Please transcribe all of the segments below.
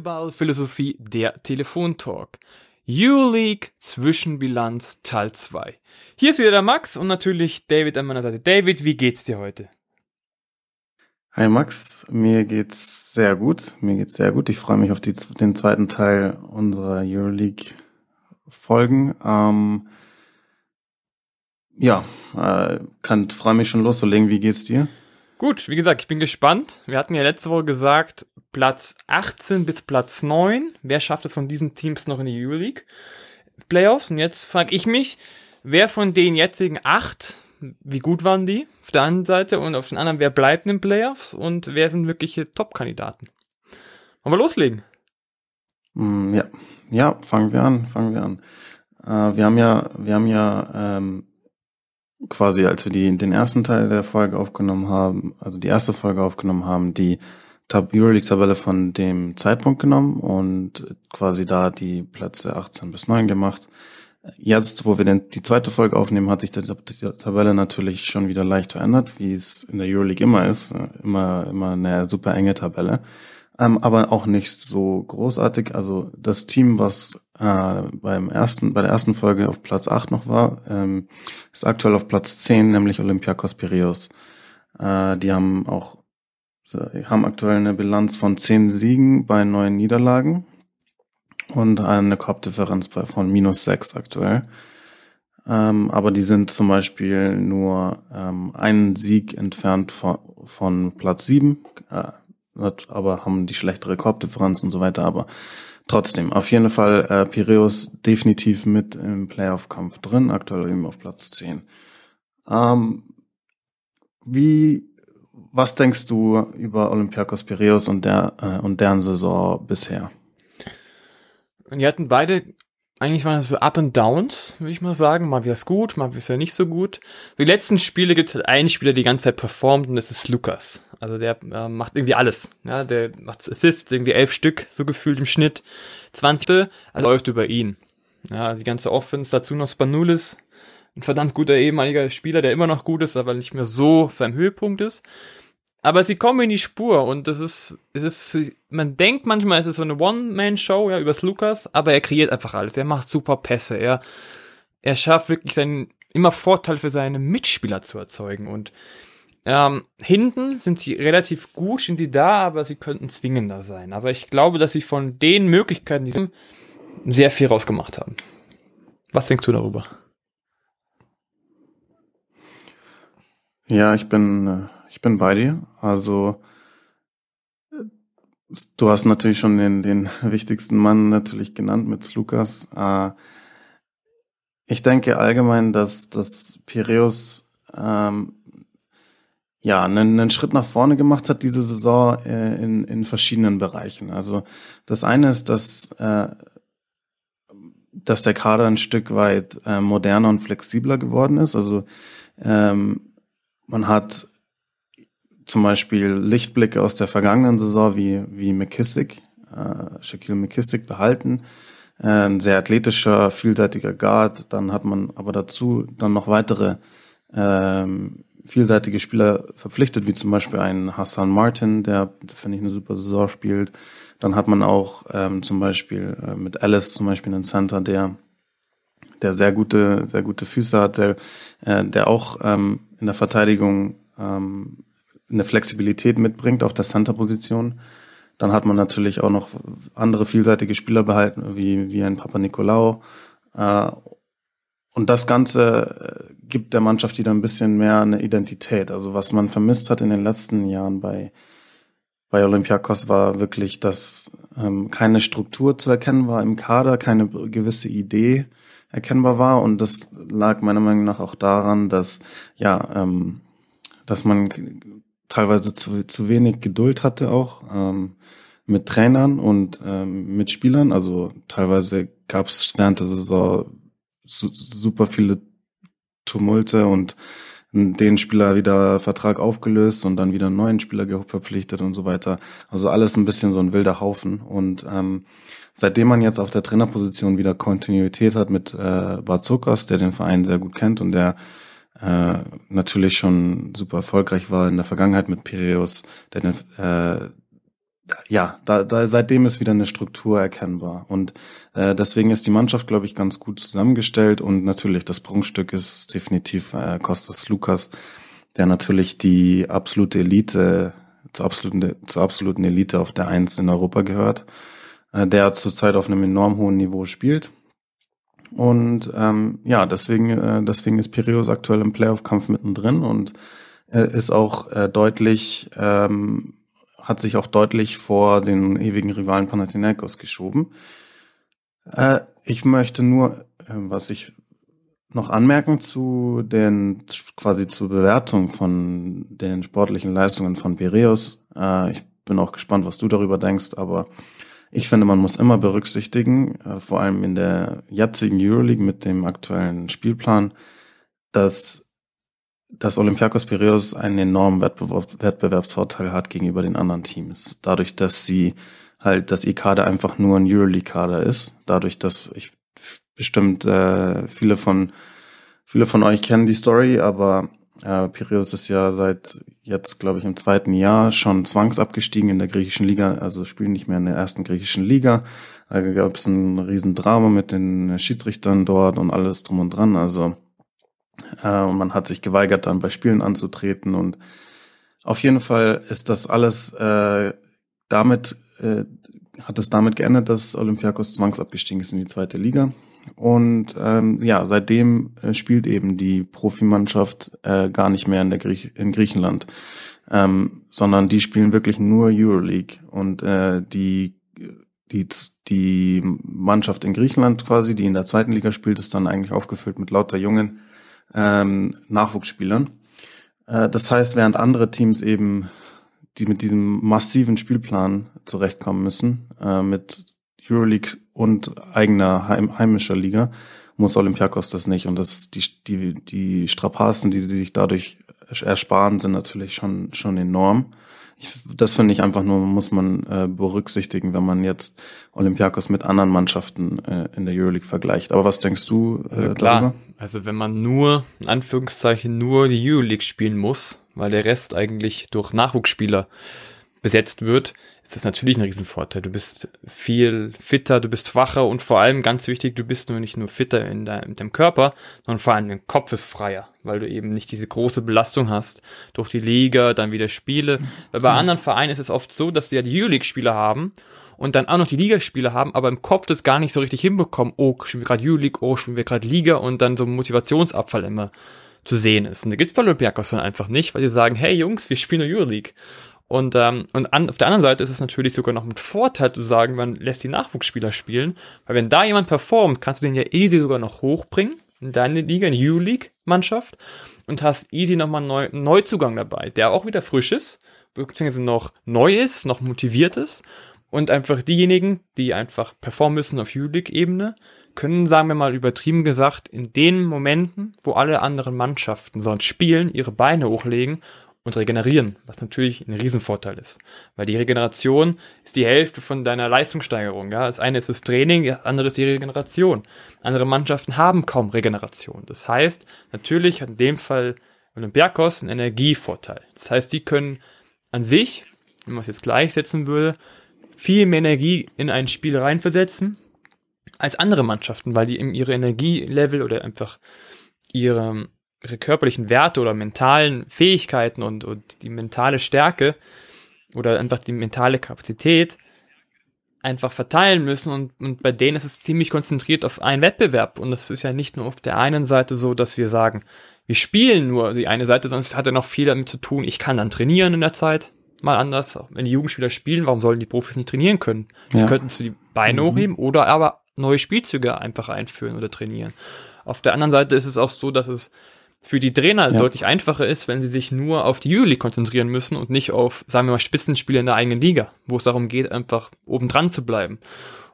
Basketball-Philosophie der Telefontalk. U-League Zwischenbilanz Teil 2. Hier ist wieder der Max und natürlich David an meiner Seite. David, wie geht's dir heute? Hi Max, mir geht's sehr gut. Mir geht's sehr gut. Ich freue mich auf die, den zweiten Teil unserer Euroleague Folgen. Ähm, ja, äh, kann freue mich schon loszulegen. Wie geht's dir? Gut, wie gesagt, ich bin gespannt. Wir hatten ja letzte Woche gesagt, Platz 18 bis Platz 9. Wer schafft es von diesen Teams noch in die Euroleague Playoffs? Und jetzt frage ich mich, wer von den jetzigen acht, wie gut waren die auf der einen Seite und auf den anderen, wer bleibt in den Playoffs und wer sind wirkliche Top-Kandidaten? Wollen wir loslegen? Mm, ja, ja, fangen wir an, fangen wir an. Äh, wir haben ja, wir haben ja ähm, quasi, als wir die, den ersten Teil der Folge aufgenommen haben, also die erste Folge aufgenommen haben, die Euroleague-Tabelle von dem Zeitpunkt genommen und quasi da die Plätze 18 bis 9 gemacht. Jetzt, wo wir denn die zweite Folge aufnehmen, hat sich die, die Tabelle natürlich schon wieder leicht verändert, wie es in der Euroleague immer ist. Immer, immer eine super enge Tabelle. Ähm, aber auch nicht so großartig. Also das Team, was äh, beim ersten, bei der ersten Folge auf Platz 8 noch war, ähm, ist aktuell auf Platz 10, nämlich Olympiakos Piraeus. Äh, die haben auch haben aktuell eine Bilanz von 10 Siegen bei neun Niederlagen und eine Korbdifferenz von minus 6 aktuell. Ähm, aber die sind zum Beispiel nur ähm, einen Sieg entfernt von, von Platz 7, äh, aber haben die schlechtere Korbdifferenz und so weiter. Aber trotzdem, auf jeden Fall äh, Piraeus definitiv mit im Playoff-Kampf drin, aktuell eben auf Platz 10. Ähm, wie, was denkst du über Olympiakos Piraeus und, der, äh, und deren Saison bisher? Die hatten beide, eigentlich waren das so Up and Downs, würde ich mal sagen. Mal wäre es gut, mal wäre es ja nicht so gut. Die letzten Spiele gibt es halt einen Spieler, der die ganze Zeit performt und das ist Lukas. Also der äh, macht irgendwie alles. Ja, der macht Assists, irgendwie elf Stück, so gefühlt im Schnitt. 20. Also läuft über ihn. Ja, die ganze Offense, dazu noch Spanulis. Ein verdammt guter ehemaliger Spieler, der immer noch gut ist, aber nicht mehr so auf seinem Höhepunkt ist. Aber sie kommen in die Spur und das ist, es ist, man denkt manchmal, es ist so eine One-Man-Show, ja, übers Lukas, aber er kreiert einfach alles. Er macht super Pässe. Er, er schafft wirklich seinen, immer Vorteil für seine Mitspieler zu erzeugen und ähm, hinten sind sie relativ gut, sind sie da, aber sie könnten zwingender sein. Aber ich glaube, dass sie von den Möglichkeiten, die sie sehr viel rausgemacht haben. Was denkst du darüber? Ja, ich bin, äh, ich bin bei dir. Also, du hast natürlich schon den, den wichtigsten Mann natürlich genannt mit Lukas. Äh, ich denke allgemein, dass, dass Piraeus ähm, ja, einen, einen Schritt nach vorne gemacht hat diese Saison äh, in, in verschiedenen Bereichen. Also das eine ist, dass, äh, dass der Kader ein Stück weit äh, moderner und flexibler geworden ist. Also ähm, man hat zum Beispiel Lichtblicke aus der vergangenen Saison wie, wie McKissick, äh, Shaquille McKissick behalten. Äh, ein sehr athletischer, vielseitiger Guard. Dann hat man aber dazu dann noch weitere ähm, vielseitige Spieler verpflichtet, wie zum Beispiel einen Hassan Martin, der, finde ich, eine super Saison spielt. Dann hat man auch ähm, zum Beispiel äh, mit Alice zum Beispiel einen Center, der der sehr gute, sehr gute Füße hat, der, äh, der auch ähm, in der Verteidigung ähm, eine Flexibilität mitbringt auf der Center-Position. Dann hat man natürlich auch noch andere vielseitige Spieler behalten, wie, wie ein Papa Nicolau. Äh, und das Ganze äh, gibt der Mannschaft wieder ein bisschen mehr eine Identität. Also was man vermisst hat in den letzten Jahren bei, bei Olympiakos war wirklich, dass ähm, keine Struktur zu erkennen war im Kader, keine gewisse Idee erkennbar war. Und das lag meiner Meinung nach auch daran, dass, ja, ähm, dass man teilweise zu, zu wenig Geduld hatte auch ähm, mit Trainern und ähm, mit Spielern. Also teilweise gab es während der Saison super viele Tumulte und den Spieler wieder Vertrag aufgelöst und dann wieder einen neuen Spieler verpflichtet und so weiter. Also alles ein bisschen so ein wilder Haufen. Und ähm, seitdem man jetzt auf der Trainerposition wieder Kontinuität hat mit äh, Barzokas, der den Verein sehr gut kennt und der äh, natürlich schon super erfolgreich war in der Vergangenheit mit Piraeus, der den, äh, ja, da, da seitdem ist wieder eine Struktur erkennbar. Und äh, deswegen ist die Mannschaft, glaube ich, ganz gut zusammengestellt. Und natürlich, das Prunkstück ist definitiv äh, Kostas Lukas, der natürlich die absolute Elite, zur absoluten, zur absoluten Elite auf der Eins in Europa gehört, der zurzeit auf einem enorm hohen Niveau spielt. Und ähm, ja, deswegen, äh, deswegen ist Piraeus aktuell im Playoff-Kampf mittendrin und äh, ist auch äh, deutlich ähm, hat sich auch deutlich vor den ewigen Rivalen Panathinaikos geschoben. Äh, ich möchte nur, äh, was ich noch anmerken zu den quasi zur Bewertung von den sportlichen Leistungen von Piraeus. Äh, ich bin auch gespannt, was du darüber denkst, aber ich finde, man muss immer berücksichtigen, äh, vor allem in der jetzigen Euroleague mit dem aktuellen Spielplan, dass dass Olympiakos Piraeus einen enormen Wettbewerb, Wettbewerbsvorteil hat gegenüber den anderen Teams. Dadurch, dass sie halt, dass ihr Kader einfach nur ein Euroleague-Kader ist. Dadurch, dass ich bestimmt äh, viele von viele von euch kennen die Story, aber äh, Piraeus ist ja seit jetzt, glaube ich, im zweiten Jahr schon zwangsabgestiegen in der griechischen Liga, also spielen nicht mehr in der ersten griechischen Liga. Da gab es ein Riesendrama mit den Schiedsrichtern dort und alles drum und dran. Also äh, man hat sich geweigert, dann bei Spielen anzutreten. Und auf jeden Fall ist das alles äh, damit, äh, hat es damit geändert, dass Olympiakos zwangsabgestiegen ist in die zweite Liga. Und ähm, ja, seitdem äh, spielt eben die Profimannschaft äh, gar nicht mehr in, der Griech in Griechenland, ähm, sondern die spielen wirklich nur Euroleague. Und äh, die, die, die Mannschaft in Griechenland quasi, die in der zweiten Liga spielt, ist dann eigentlich aufgefüllt mit lauter Jungen, ähm, Nachwuchsspielern. Äh, das heißt, während andere Teams eben, die mit diesem massiven Spielplan zurechtkommen müssen, äh, mit Euroleague und eigener heim, heimischer Liga, muss Olympiakos das nicht. Und das, die, die, die Strapazen, die sie sich dadurch ersparen, sind natürlich schon, schon enorm. Ich, das finde ich einfach nur, muss man äh, berücksichtigen, wenn man jetzt Olympiakos mit anderen Mannschaften äh, in der Euroleague vergleicht. Aber was denkst du äh, also klar, darüber? Also wenn man nur, in Anführungszeichen, nur die Euroleague spielen muss, weil der Rest eigentlich durch Nachwuchsspieler besetzt wird, ist das natürlich ein Riesenvorteil. Du bist viel fitter, du bist wacher und vor allem ganz wichtig, du bist nur nicht nur fitter in, dein, in deinem Körper, sondern vor allem dein Kopf ist freier, weil du eben nicht diese große Belastung hast durch die Liga, dann wieder Spiele. Weil bei anderen Vereinen ist es oft so, dass sie ja die Euroleague-Spieler haben und dann auch noch die Ligaspiele haben, aber im Kopf das gar nicht so richtig hinbekommen. Oh, spielen wir gerade Euroleague, oh, spielen wir gerade Liga und dann so Motivationsabfall immer zu sehen ist. Und da gibt's bei Olympiakos dann einfach nicht, weil sie sagen, hey Jungs, wir spielen nur Euroleague. Und, ähm, und an, auf der anderen Seite ist es natürlich sogar noch mit Vorteil zu sagen, man lässt die Nachwuchsspieler spielen, weil wenn da jemand performt, kannst du den ja easy sogar noch hochbringen in deine Liga, in die U-League-Mannschaft und hast easy nochmal neu, einen Neuzugang dabei, der auch wieder frisch ist, beziehungsweise noch neu ist, noch motiviert ist. Und einfach diejenigen, die einfach performen müssen auf U-League-Ebene, können, sagen wir mal übertrieben gesagt, in den Momenten, wo alle anderen Mannschaften sonst spielen, ihre Beine hochlegen und regenerieren, was natürlich ein Riesenvorteil ist. Weil die Regeneration ist die Hälfte von deiner Leistungssteigerung. Ja? Das eine ist das Training, das andere ist die Regeneration. Andere Mannschaften haben kaum Regeneration. Das heißt, natürlich hat in dem Fall Olympiakos einen Energievorteil. Das heißt, die können an sich, wenn man es jetzt gleichsetzen würde, viel mehr Energie in ein Spiel reinversetzen als andere Mannschaften, weil die eben ihre Energielevel oder einfach ihre körperlichen Werte oder mentalen Fähigkeiten und, und die mentale Stärke oder einfach die mentale Kapazität einfach verteilen müssen und, und bei denen ist es ziemlich konzentriert auf einen Wettbewerb und es ist ja nicht nur auf der einen Seite so, dass wir sagen, wir spielen nur die eine Seite, es hat ja noch viel damit zu tun, ich kann dann trainieren in der Zeit, mal anders, wenn die Jugendspieler spielen, warum sollen die Profis nicht trainieren können? Ja. Die könnten zu die Beine mhm. hochheben oder aber neue Spielzüge einfach einführen oder trainieren. Auf der anderen Seite ist es auch so, dass es für die Trainer ja. deutlich einfacher ist, wenn sie sich nur auf die Euroleague konzentrieren müssen und nicht auf, sagen wir mal, Spitzenspiele in der eigenen Liga, wo es darum geht, einfach oben dran zu bleiben.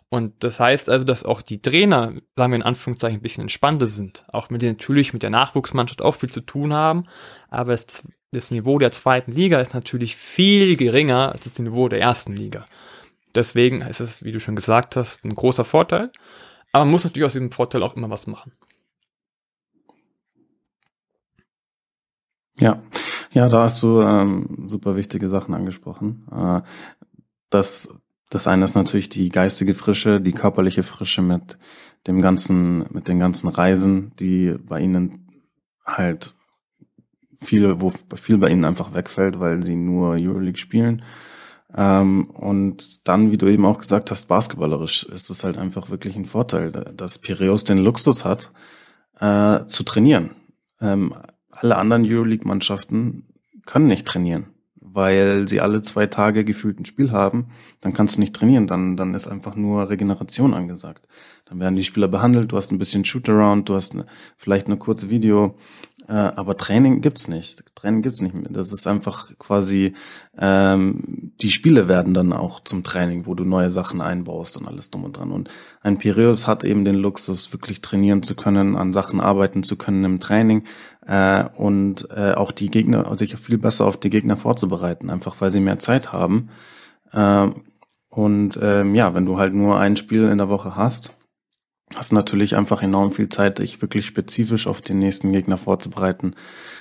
Und das heißt also, dass auch die Trainer, sagen wir in Anführungszeichen, ein bisschen entspannter sind. Auch mit denen natürlich mit der Nachwuchsmannschaft auch viel zu tun haben. Aber es, das Niveau der zweiten Liga ist natürlich viel geringer als das Niveau der ersten Liga. Deswegen ist es, wie du schon gesagt hast, ein großer Vorteil. Aber man muss natürlich aus diesem Vorteil auch immer was machen. Ja, ja, da hast du ähm, super wichtige Sachen angesprochen. Äh, das, das eine ist natürlich die geistige Frische, die körperliche Frische mit dem ganzen, mit den ganzen Reisen, die bei ihnen halt viel, wo viel bei ihnen einfach wegfällt, weil sie nur Euroleague spielen. Ähm, und dann, wie du eben auch gesagt hast, basketballerisch ist es halt einfach wirklich ein Vorteil, dass Piraeus den Luxus hat, äh, zu trainieren. Ähm, alle anderen Euroleague-Mannschaften können nicht trainieren, weil sie alle zwei Tage gefühlt ein Spiel haben. Dann kannst du nicht trainieren, dann, dann ist einfach nur Regeneration angesagt. Dann werden die Spieler behandelt, du hast ein bisschen Shootaround, du hast eine, vielleicht eine kurze Video, äh, aber Training gibt's nicht. Training gibt's nicht mehr. Das ist einfach quasi, ähm, die Spiele werden dann auch zum Training, wo du neue Sachen einbaust und alles drum und dran. Und ein Piraeus hat eben den Luxus, wirklich trainieren zu können, an Sachen arbeiten zu können im Training äh, und äh, auch die Gegner, sich viel besser auf die Gegner vorzubereiten, einfach weil sie mehr Zeit haben. Äh, und ähm, ja, wenn du halt nur ein Spiel in der Woche hast, hast natürlich einfach enorm viel Zeit, dich wirklich spezifisch auf den nächsten Gegner vorzubereiten.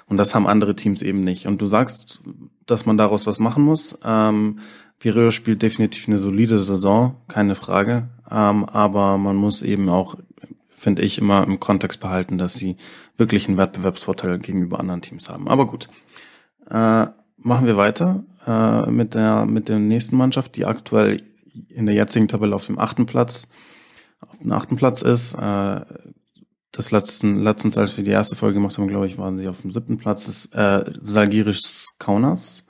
Und das haben andere Teams eben nicht. Und du sagst, dass man daraus was machen muss. Ähm, Pireo spielt definitiv eine solide Saison, keine Frage. Ähm, aber man muss eben auch, finde ich, immer im Kontext behalten, dass sie wirklich einen Wettbewerbsvorteil gegenüber anderen Teams haben. Aber gut. Äh, machen wir weiter äh, mit der mit der nächsten Mannschaft, die aktuell in der jetzigen Tabelle auf dem achten Platz auf dem achten Platz ist. Äh, das letzten, letztens, als wir die erste Folge gemacht haben, glaube ich, waren sie auf dem siebten Platz, ist äh, Salgiris Kaunas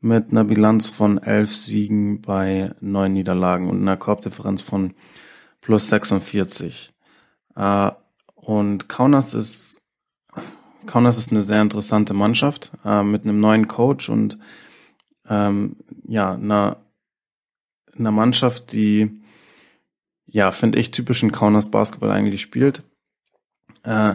mit einer Bilanz von elf Siegen bei neun Niederlagen und einer Korbdifferenz von plus 46. Äh, und Kaunas ist Kaunas ist eine sehr interessante Mannschaft äh, mit einem neuen Coach und ähm, ja, einer, einer Mannschaft, die ja, finde ich, typischen Kaunas Basketball eigentlich spielt. Äh,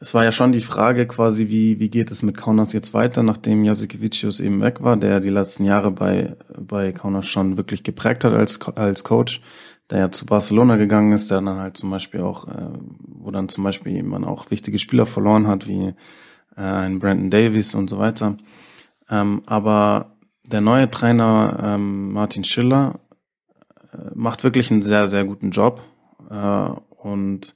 es war ja schon die Frage quasi, wie, wie geht es mit Kaunas jetzt weiter, nachdem Jasikevicius eben weg war, der die letzten Jahre bei, bei Kaunas schon wirklich geprägt hat als, als Coach, der ja zu Barcelona gegangen ist, der dann halt zum Beispiel auch, äh, wo dann zum Beispiel man auch wichtige Spieler verloren hat, wie äh, ein Brandon Davis und so weiter. Ähm, aber der neue Trainer ähm, Martin Schiller macht wirklich einen sehr, sehr guten Job. Äh, und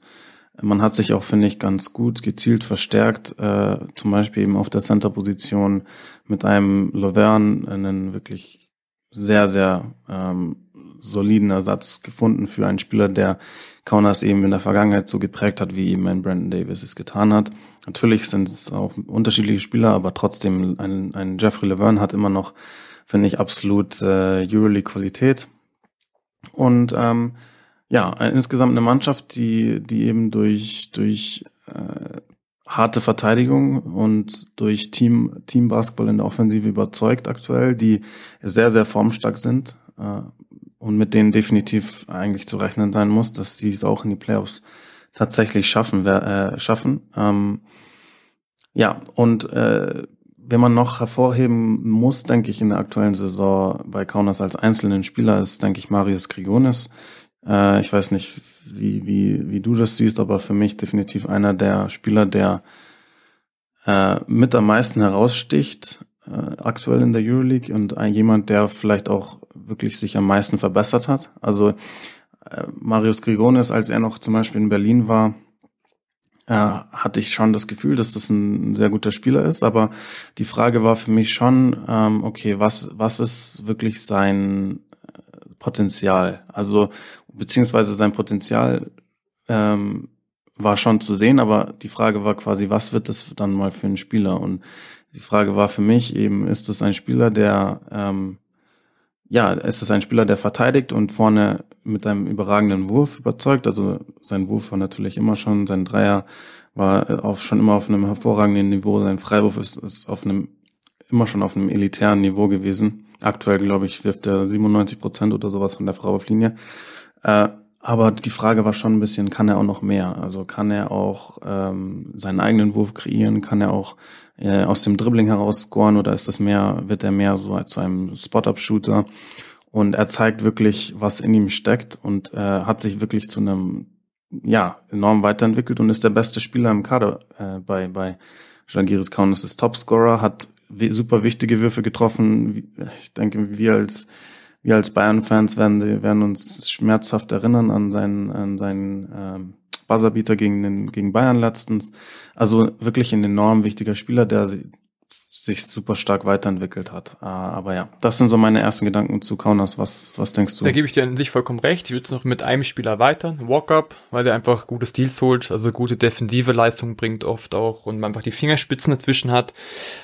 man hat sich auch, finde ich, ganz gut gezielt verstärkt, äh, zum Beispiel eben auf der Center-Position mit einem Laverne einen wirklich sehr, sehr ähm, soliden Ersatz gefunden für einen Spieler, der Kaunas eben in der Vergangenheit so geprägt hat, wie eben ein Brandon Davis es getan hat. Natürlich sind es auch unterschiedliche Spieler, aber trotzdem ein, ein Jeffrey Laverne hat immer noch, finde ich, absolut äh, Euroleague-Qualität. Und ähm, ja, insgesamt eine Mannschaft, die, die eben durch, durch äh, harte Verteidigung und durch Team, Team Basketball in der Offensive überzeugt aktuell, die sehr, sehr formstark sind äh, und mit denen definitiv eigentlich zu rechnen sein muss, dass sie es auch in die Playoffs tatsächlich schaffen. Äh, schaffen. Ähm, ja, und äh, wenn man noch hervorheben muss, denke ich, in der aktuellen Saison bei Kaunas als einzelnen Spieler ist, denke ich, Marius Grigonis. Äh, ich weiß nicht, wie, wie, wie du das siehst, aber für mich definitiv einer der Spieler, der äh, mit am meisten heraussticht äh, aktuell in der Euroleague und ein, jemand, der vielleicht auch wirklich sich am meisten verbessert hat. Also äh, Marius Grigonis, als er noch zum Beispiel in Berlin war, äh, hatte ich schon das Gefühl, dass das ein sehr guter Spieler ist. Aber die Frage war für mich schon, ähm, okay, was, was ist wirklich sein äh, Potenzial? Also, beziehungsweise sein Potenzial ähm, war schon zu sehen, aber die Frage war quasi, was wird das dann mal für ein Spieler? Und die Frage war für mich eben, ist es ein Spieler, der ähm, ja, ist es ein Spieler, der verteidigt und vorne mit einem überragenden Wurf überzeugt. Also sein Wurf war natürlich immer schon, sein Dreier war auf, schon immer auf einem hervorragenden Niveau. Sein Freiwurf ist, ist auf einem, immer schon auf einem elitären Niveau gewesen. Aktuell, glaube ich, wirft er 97 Prozent oder sowas von der Freiwurflinie. Äh, aber die Frage war schon ein bisschen, kann er auch noch mehr? Also kann er auch ähm, seinen eigenen Wurf kreieren? Kann er auch äh, aus dem Dribbling heraus scoren oder ist das mehr, wird er mehr so zu einem Spot-Up-Shooter? Und er zeigt wirklich, was in ihm steckt und äh, hat sich wirklich zu einem, ja, enorm weiterentwickelt und ist der beste Spieler im Kader äh, bei, bei Jangiris Kaunas ist Topscorer, hat super wichtige Würfe getroffen. Ich denke, wir als wir als Bayern-Fans werden, werden uns schmerzhaft erinnern an seinen, an seinen ähm, Buzzerbeater gegen, den, gegen Bayern letztens. Also wirklich ein enorm wichtiger Spieler, der sich super stark weiterentwickelt hat. Uh, aber ja, das sind so meine ersten Gedanken zu Kaunas. Was, was denkst du? Da gebe ich dir an sich vollkommen recht. Ich würde es noch mit einem Spieler weiter, Walk-Up, weil der einfach gute Steals holt, also gute defensive Leistung bringt oft auch und man einfach die Fingerspitzen dazwischen hat.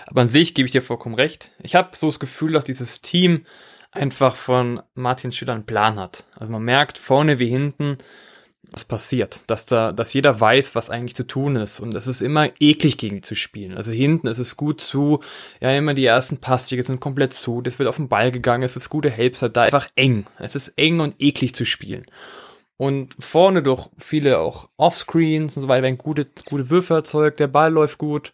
Aber an sich gebe ich dir vollkommen recht. Ich habe so das Gefühl, dass dieses Team einfach von Martin Schiller einen Plan hat. Also man merkt vorne wie hinten, was passiert, dass da, dass jeder weiß, was eigentlich zu tun ist und es ist immer eklig gegen die zu spielen. Also hinten ist es gut zu, ja immer die ersten Passwege sind komplett zu, das wird auf den Ball gegangen, es ist gute Helpser da, einfach eng. Es ist eng und eklig zu spielen. Und vorne durch viele auch Offscreens und so weiter werden gute, gute Würfe erzeugt, der Ball läuft gut.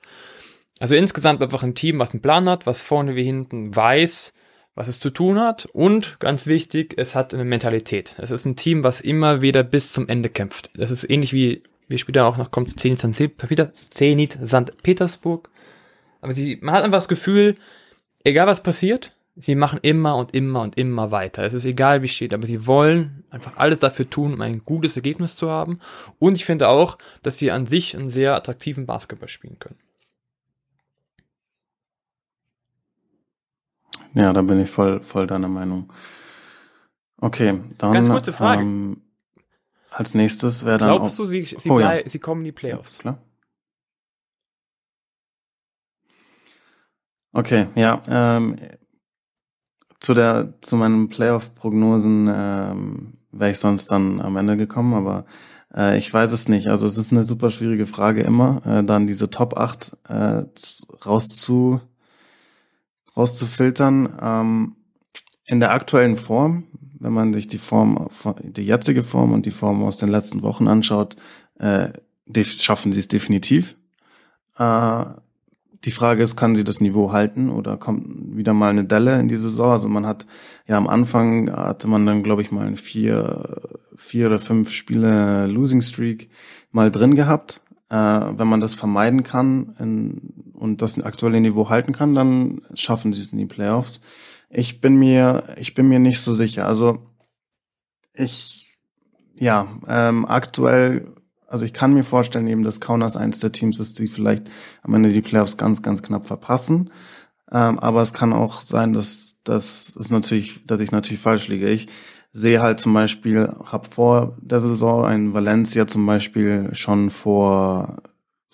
Also insgesamt einfach ein Team, was einen Plan hat, was vorne wie hinten weiß, was es zu tun hat und ganz wichtig, es hat eine Mentalität. Es ist ein Team, was immer wieder bis zum Ende kämpft. Das ist ähnlich wie, wie später auch noch kommt Zenit St. Petersburg. Aber sie, man hat einfach das Gefühl, egal was passiert, sie machen immer und immer und immer weiter. Es ist egal, wie steht, aber sie wollen einfach alles dafür tun, um ein gutes Ergebnis zu haben. Und ich finde auch, dass sie an sich einen sehr attraktiven Basketball spielen können. Ja, da bin ich voll, voll deiner Meinung. Okay, dann. Ganz kurze Frage. Ähm, als nächstes wäre dann. Glaubst du, sie, sie, oh, ja. sie kommen in die Playoffs? Ja, klar. Okay, ja. Ähm, zu der, zu meinen Playoff-Prognosen ähm, wäre ich sonst dann am Ende gekommen, aber äh, ich weiß es nicht. Also es ist eine super schwierige Frage immer, äh, dann diese Top 8 äh, rauszu rauszufiltern. Ähm, in der aktuellen Form, wenn man sich die Form, die jetzige Form und die Form aus den letzten Wochen anschaut, äh, schaffen sie es definitiv. Äh, die Frage ist, kann sie das Niveau halten oder kommt wieder mal eine Delle in die Saison? Also man hat ja am Anfang hatte man dann, glaube ich, mal ein vier, vier oder fünf Spiele Losing Streak mal drin gehabt. Äh, wenn man das vermeiden kann in, und das aktuelle Niveau halten kann, dann schaffen sie es in die Playoffs. Ich bin mir, ich bin mir nicht so sicher. Also ich, ja, ähm, aktuell, also ich kann mir vorstellen eben, dass Kaunas eins der Teams ist, die vielleicht am Ende die Playoffs ganz, ganz knapp verpassen. Ähm, aber es kann auch sein, dass das ist natürlich, dass ich natürlich falsch liege. Ich sehe halt zum Beispiel, habe vor der Saison ein Valencia zum Beispiel schon vor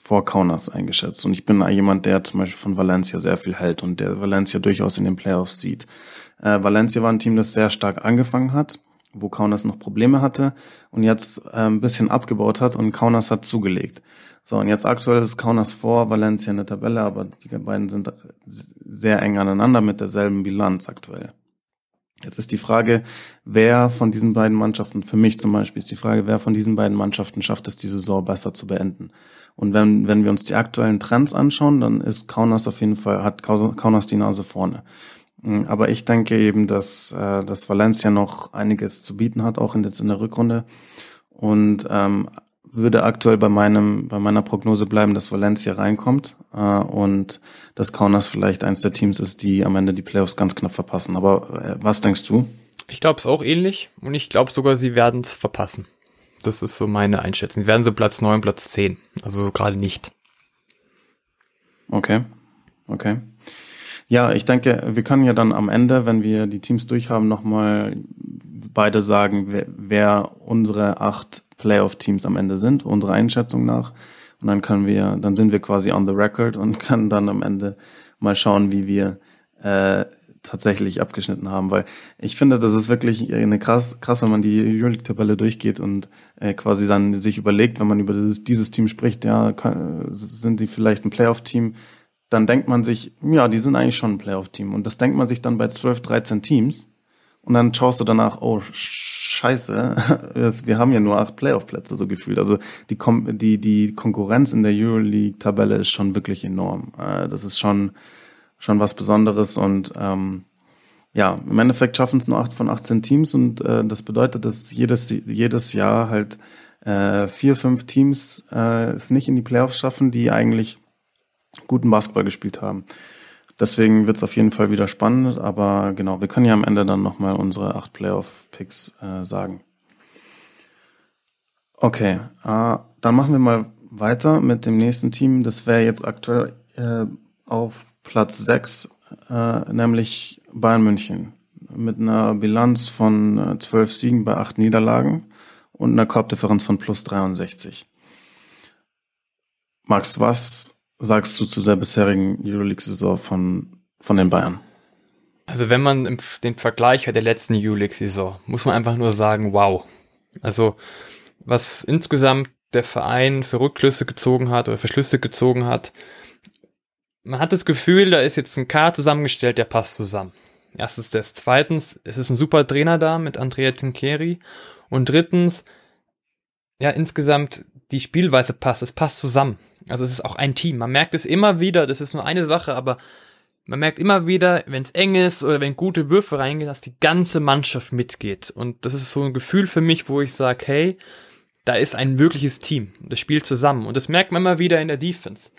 vor Kaunas eingeschätzt. Und ich bin jemand, der zum Beispiel von Valencia sehr viel hält und der Valencia durchaus in den Playoffs sieht. Äh, Valencia war ein Team, das sehr stark angefangen hat, wo Kaunas noch Probleme hatte und jetzt äh, ein bisschen abgebaut hat und Kaunas hat zugelegt. So, und jetzt aktuell ist Kaunas vor Valencia in der Tabelle, aber die beiden sind sehr eng aneinander mit derselben Bilanz aktuell. Jetzt ist die Frage, wer von diesen beiden Mannschaften, für mich zum Beispiel ist die Frage, wer von diesen beiden Mannschaften schafft es, die Saison besser zu beenden. Und wenn, wenn wir uns die aktuellen Trends anschauen, dann ist Kaunas auf jeden Fall, hat Kaunas die Nase vorne. Mm, aber ich denke eben, dass, äh, dass Valencia noch einiges zu bieten hat, auch in, jetzt in der Rückrunde. Und ähm, würde aktuell bei meinem bei meiner Prognose bleiben, dass Valencia reinkommt äh, und dass Kaunas vielleicht eins der Teams ist, die am Ende die Playoffs ganz knapp verpassen. Aber äh, was denkst du? Ich glaube es auch ähnlich und ich glaube sogar, sie werden es verpassen. Das ist so meine Einschätzung. Sie werden so Platz 9, Platz 10. Also so gerade nicht. Okay. Okay. Ja, ich denke, wir können ja dann am Ende, wenn wir die Teams durchhaben, nochmal beide sagen, wer, wer unsere acht Playoff-Teams am Ende sind, unserer Einschätzung nach. Und dann können wir, dann sind wir quasi on the record und können dann am Ende mal schauen, wie wir äh, tatsächlich abgeschnitten haben, weil ich finde, das ist wirklich eine krass, krass, wenn man die Euroleague-Tabelle durchgeht und äh, quasi dann sich überlegt, wenn man über dieses, dieses Team spricht, ja, kann, sind die vielleicht ein Playoff-Team, dann denkt man sich, ja, die sind eigentlich schon ein Playoff-Team. Und das denkt man sich dann bei 12, 13 Teams. Und dann schaust du danach, oh, scheiße, wir haben ja nur acht Playoff-Plätze so gefühlt. Also die, die, die Konkurrenz in der Euroleague-Tabelle ist schon wirklich enorm. Äh, das ist schon, schon was Besonderes und ähm, ja, im Endeffekt schaffen es nur acht von 18 Teams und äh, das bedeutet, dass jedes, jedes Jahr halt äh, vier, fünf Teams äh, es nicht in die Playoffs schaffen, die eigentlich guten Basketball gespielt haben. Deswegen wird es auf jeden Fall wieder spannend, aber genau, wir können ja am Ende dann nochmal unsere acht Playoff-Picks äh, sagen. Okay, äh, dann machen wir mal weiter mit dem nächsten Team. Das wäre jetzt aktuell äh, auf Platz 6, äh, nämlich Bayern München. Mit einer Bilanz von äh, 12 Siegen bei 8 Niederlagen und einer Korbdifferenz von plus 63. Max, was sagst du zu der bisherigen Euroleague-Saison von, von den Bayern? Also wenn man den Vergleich hat der letzten Euroleague-Saison, muss man einfach nur sagen, wow. Also was insgesamt der Verein für Rückschlüsse gezogen hat oder für Schlüsse gezogen hat. Man hat das Gefühl, da ist jetzt ein K zusammengestellt, der passt zusammen. Erstens das. Zweitens, es ist ein super Trainer da mit Andrea Tincheri. Und drittens, ja, insgesamt die Spielweise passt, es passt zusammen. Also es ist auch ein Team. Man merkt es immer wieder, das ist nur eine Sache, aber man merkt immer wieder, wenn es eng ist oder wenn gute Würfe reingehen, dass die ganze Mannschaft mitgeht. Und das ist so ein Gefühl für mich, wo ich sage, hey, da ist ein wirkliches Team. Das spielt zusammen. Und das merkt man immer wieder in der Defense.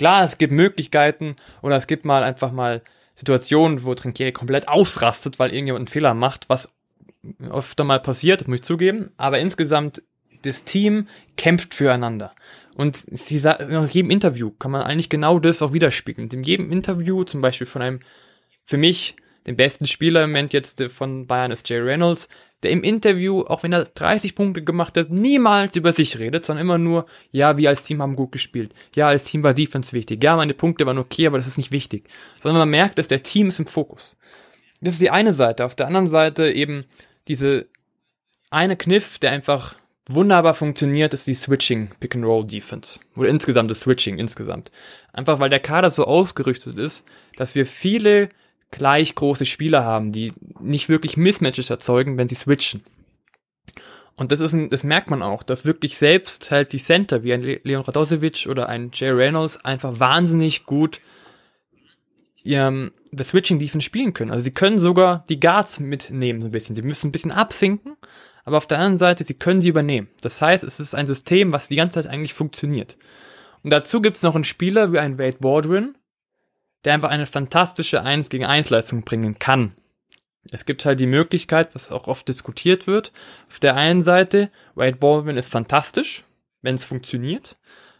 Klar, es gibt Möglichkeiten oder es gibt mal einfach mal Situationen, wo Trinkieri komplett ausrastet, weil irgendjemand einen Fehler macht, was öfter mal passiert, muss ich zugeben. Aber insgesamt, das Team kämpft füreinander. Und sie in jedem Interview kann man eigentlich genau das auch widerspiegeln. In jedem Interview, zum Beispiel von einem, für mich, den besten Spieler im Moment jetzt von Bayern ist Jay Reynolds, der im Interview, auch wenn er 30 Punkte gemacht hat, niemals über sich redet, sondern immer nur, ja, wir als Team haben gut gespielt. Ja, als Team war Defense wichtig. Ja, meine Punkte waren okay, aber das ist nicht wichtig. Sondern man merkt, dass der Team ist im Fokus. Das ist die eine Seite. Auf der anderen Seite eben diese eine Kniff, der einfach wunderbar funktioniert, ist die Switching Pick and Roll Defense. Oder insgesamt das Switching insgesamt. Einfach weil der Kader so ausgerüstet ist, dass wir viele gleich große Spieler haben, die nicht wirklich Mismatches erzeugen, wenn sie switchen. Und das ist ein, das merkt man auch, dass wirklich selbst halt die Center wie ein Leon Radosevic oder ein Jay Reynolds einfach wahnsinnig gut ihrem das Switching Defense spielen können. Also sie können sogar die Guards mitnehmen so ein bisschen. Sie müssen ein bisschen absinken, aber auf der anderen Seite, sie können sie übernehmen. Das heißt, es ist ein System, was die ganze Zeit eigentlich funktioniert. Und dazu gibt es noch einen Spieler wie ein Wade Baldwin, der einfach eine fantastische 1 gegen 1 Leistung bringen kann. Es gibt halt die Möglichkeit, was auch oft diskutiert wird. Auf der einen Seite, Wade Baldwin ist fantastisch, wenn es funktioniert.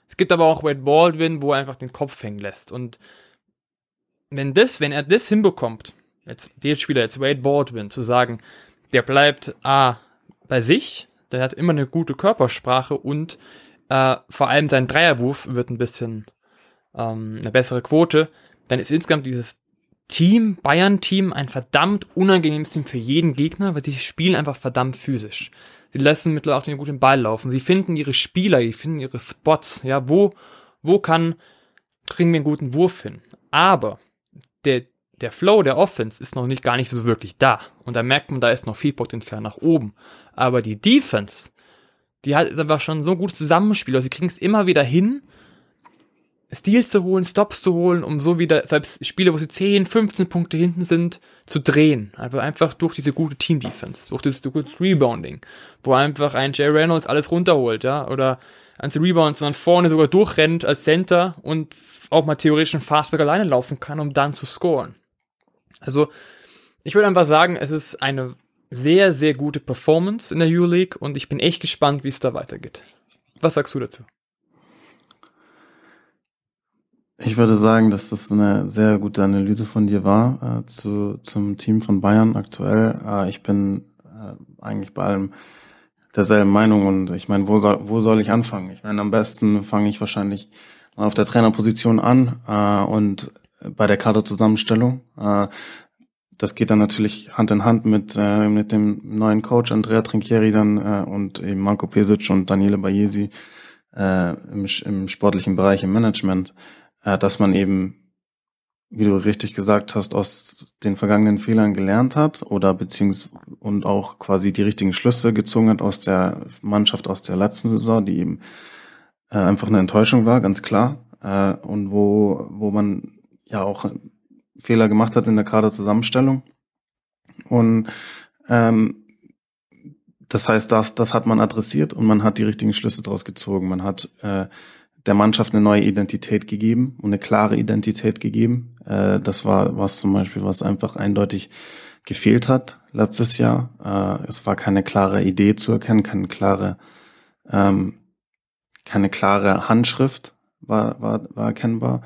Es gibt aber auch Wade Baldwin, wo er einfach den Kopf hängen lässt. Und wenn das, wenn er das hinbekommt, jetzt der Spieler, jetzt Wade Baldwin, zu sagen, der bleibt A bei sich, der hat immer eine gute Körpersprache und äh, vor allem sein Dreierwurf wird ein bisschen ähm, eine bessere Quote, dann ist insgesamt dieses Team, Bayern-Team, ein verdammt unangenehmes Team für jeden Gegner, weil sie spielen einfach verdammt physisch. Sie lassen mittlerweile auch den guten Ball laufen. Sie finden ihre Spieler, sie finden ihre Spots. Ja, wo, wo kann, kriegen wir einen guten Wurf hin? Aber der, der Flow der Offense ist noch nicht gar nicht so wirklich da. Und da merkt man, da ist noch viel Potenzial nach oben. Aber die Defense, die hat einfach schon so ein gutes Zusammenspiel. Also sie kriegen es immer wieder hin, Steals zu holen, Stops zu holen, um so wieder, selbst Spiele, wo sie 10, 15 Punkte hinten sind, zu drehen. Also einfach durch diese gute Team-Defense, durch das gute Rebounding, wo einfach ein Jay Reynolds alles runterholt, ja, oder ans Rebound, sondern vorne sogar durchrennt als Center und auch mal theoretisch ein Fastback alleine laufen kann, um dann zu scoren. Also, ich würde einfach sagen, es ist eine sehr, sehr gute Performance in der U-League und ich bin echt gespannt, wie es da weitergeht. Was sagst du dazu? Ich würde sagen, dass das eine sehr gute Analyse von dir war äh, zu, zum Team von Bayern aktuell. Äh, ich bin äh, eigentlich bei allem derselben Meinung und ich meine, wo soll, wo soll ich anfangen? Ich meine, am besten fange ich wahrscheinlich auf der Trainerposition an äh, und bei der Kaderzusammenstellung. Äh, das geht dann natürlich Hand in Hand mit, äh, mit dem neuen Coach Andrea Trinchieri dann und eben Marco Pesic und Daniele Baiesi im, im sportlichen Bereich, im Management äh, dass man eben, wie du richtig gesagt hast, aus den vergangenen Fehlern gelernt hat oder beziehungsweise und auch quasi die richtigen Schlüsse gezogen hat aus der Mannschaft aus der letzten Saison, die eben äh, einfach eine Enttäuschung war, ganz klar. Äh, und wo, wo man ja auch Fehler gemacht hat in der Kaderzusammenstellung. Und ähm, das heißt, das, das hat man adressiert und man hat die richtigen Schlüsse daraus gezogen. Man hat äh, der Mannschaft eine neue Identität gegeben und eine klare Identität gegeben. Äh, das war was zum Beispiel, was einfach eindeutig gefehlt hat letztes Jahr. Äh, es war keine klare Idee zu erkennen, keine klare, ähm, keine klare Handschrift war, war, war erkennbar.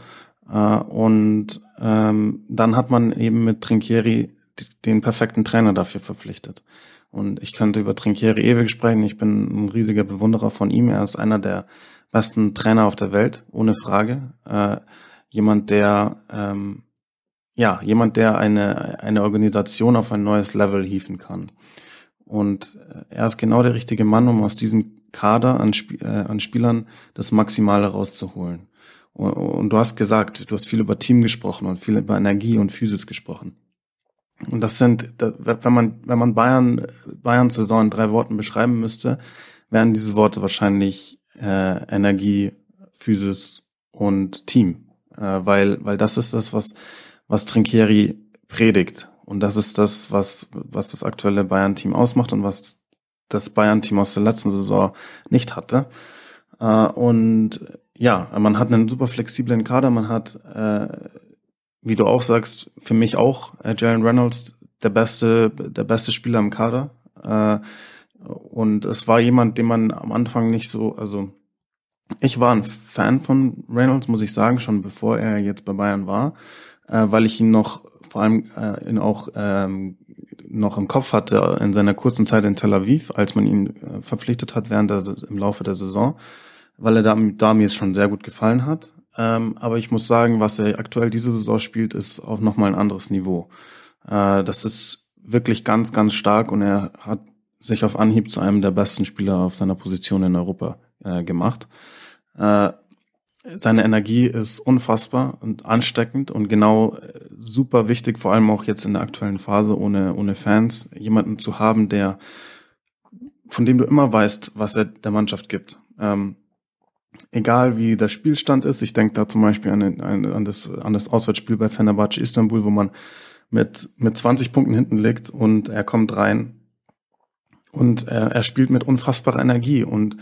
Äh, und ähm, dann hat man eben mit Trinkieri den perfekten Trainer dafür verpflichtet. Und ich könnte über Trinkieri ewig sprechen. Ich bin ein riesiger Bewunderer von ihm. Er ist einer der besten Trainer auf der Welt, ohne Frage. Äh, jemand, der ähm, ja, jemand, der eine, eine Organisation auf ein neues Level hieven kann. Und äh, er ist genau der richtige Mann, um aus diesem Kader an, Sp äh, an Spielern das Maximale rauszuholen. Und, und, du hast gesagt, du hast viel über Team gesprochen und viel über Energie und Physis gesprochen. Und das sind, wenn man, wenn man Bayern, Bayerns Saison in drei Worten beschreiben müsste, wären diese Worte wahrscheinlich äh, Energie, Physis und Team. Äh, weil, weil das ist das, was was Trinkieri predigt. Und das ist das, was, was das aktuelle Bayern-Team ausmacht und was das Bayern-Team aus der letzten Saison nicht hatte. Äh, und ja, man hat einen super flexiblen Kader, man hat, äh, wie du auch sagst, für mich auch äh, Jalen Reynolds der beste, der beste Spieler im Kader. Und es war jemand, den man am Anfang nicht so, also ich war ein Fan von Reynolds, muss ich sagen, schon bevor er jetzt bei Bayern war äh, weil ich ihn noch vor allem äh, ihn auch ähm, noch im Kopf hatte in seiner kurzen Zeit in Tel Aviv, als man ihn äh, verpflichtet hat während der im Laufe der Saison, weil er da, da mir es schon sehr gut gefallen hat. Ähm, aber ich muss sagen, was er aktuell diese Saison spielt, ist auch nochmal ein anderes Niveau. Äh, das ist wirklich ganz, ganz stark und er hat sich auf Anhieb zu einem der besten Spieler auf seiner Position in Europa äh, gemacht. Äh, seine Energie ist unfassbar und ansteckend und genau äh, super wichtig, vor allem auch jetzt in der aktuellen Phase ohne, ohne Fans, jemanden zu haben, der, von dem du immer weißt, was er der Mannschaft gibt. Ähm, egal wie der Spielstand ist, ich denke da zum Beispiel an, an, an, das, an das Auswärtsspiel bei Fenerbahce Istanbul, wo man mit, mit 20 Punkten hinten liegt und er kommt rein und er, er spielt mit unfassbarer Energie und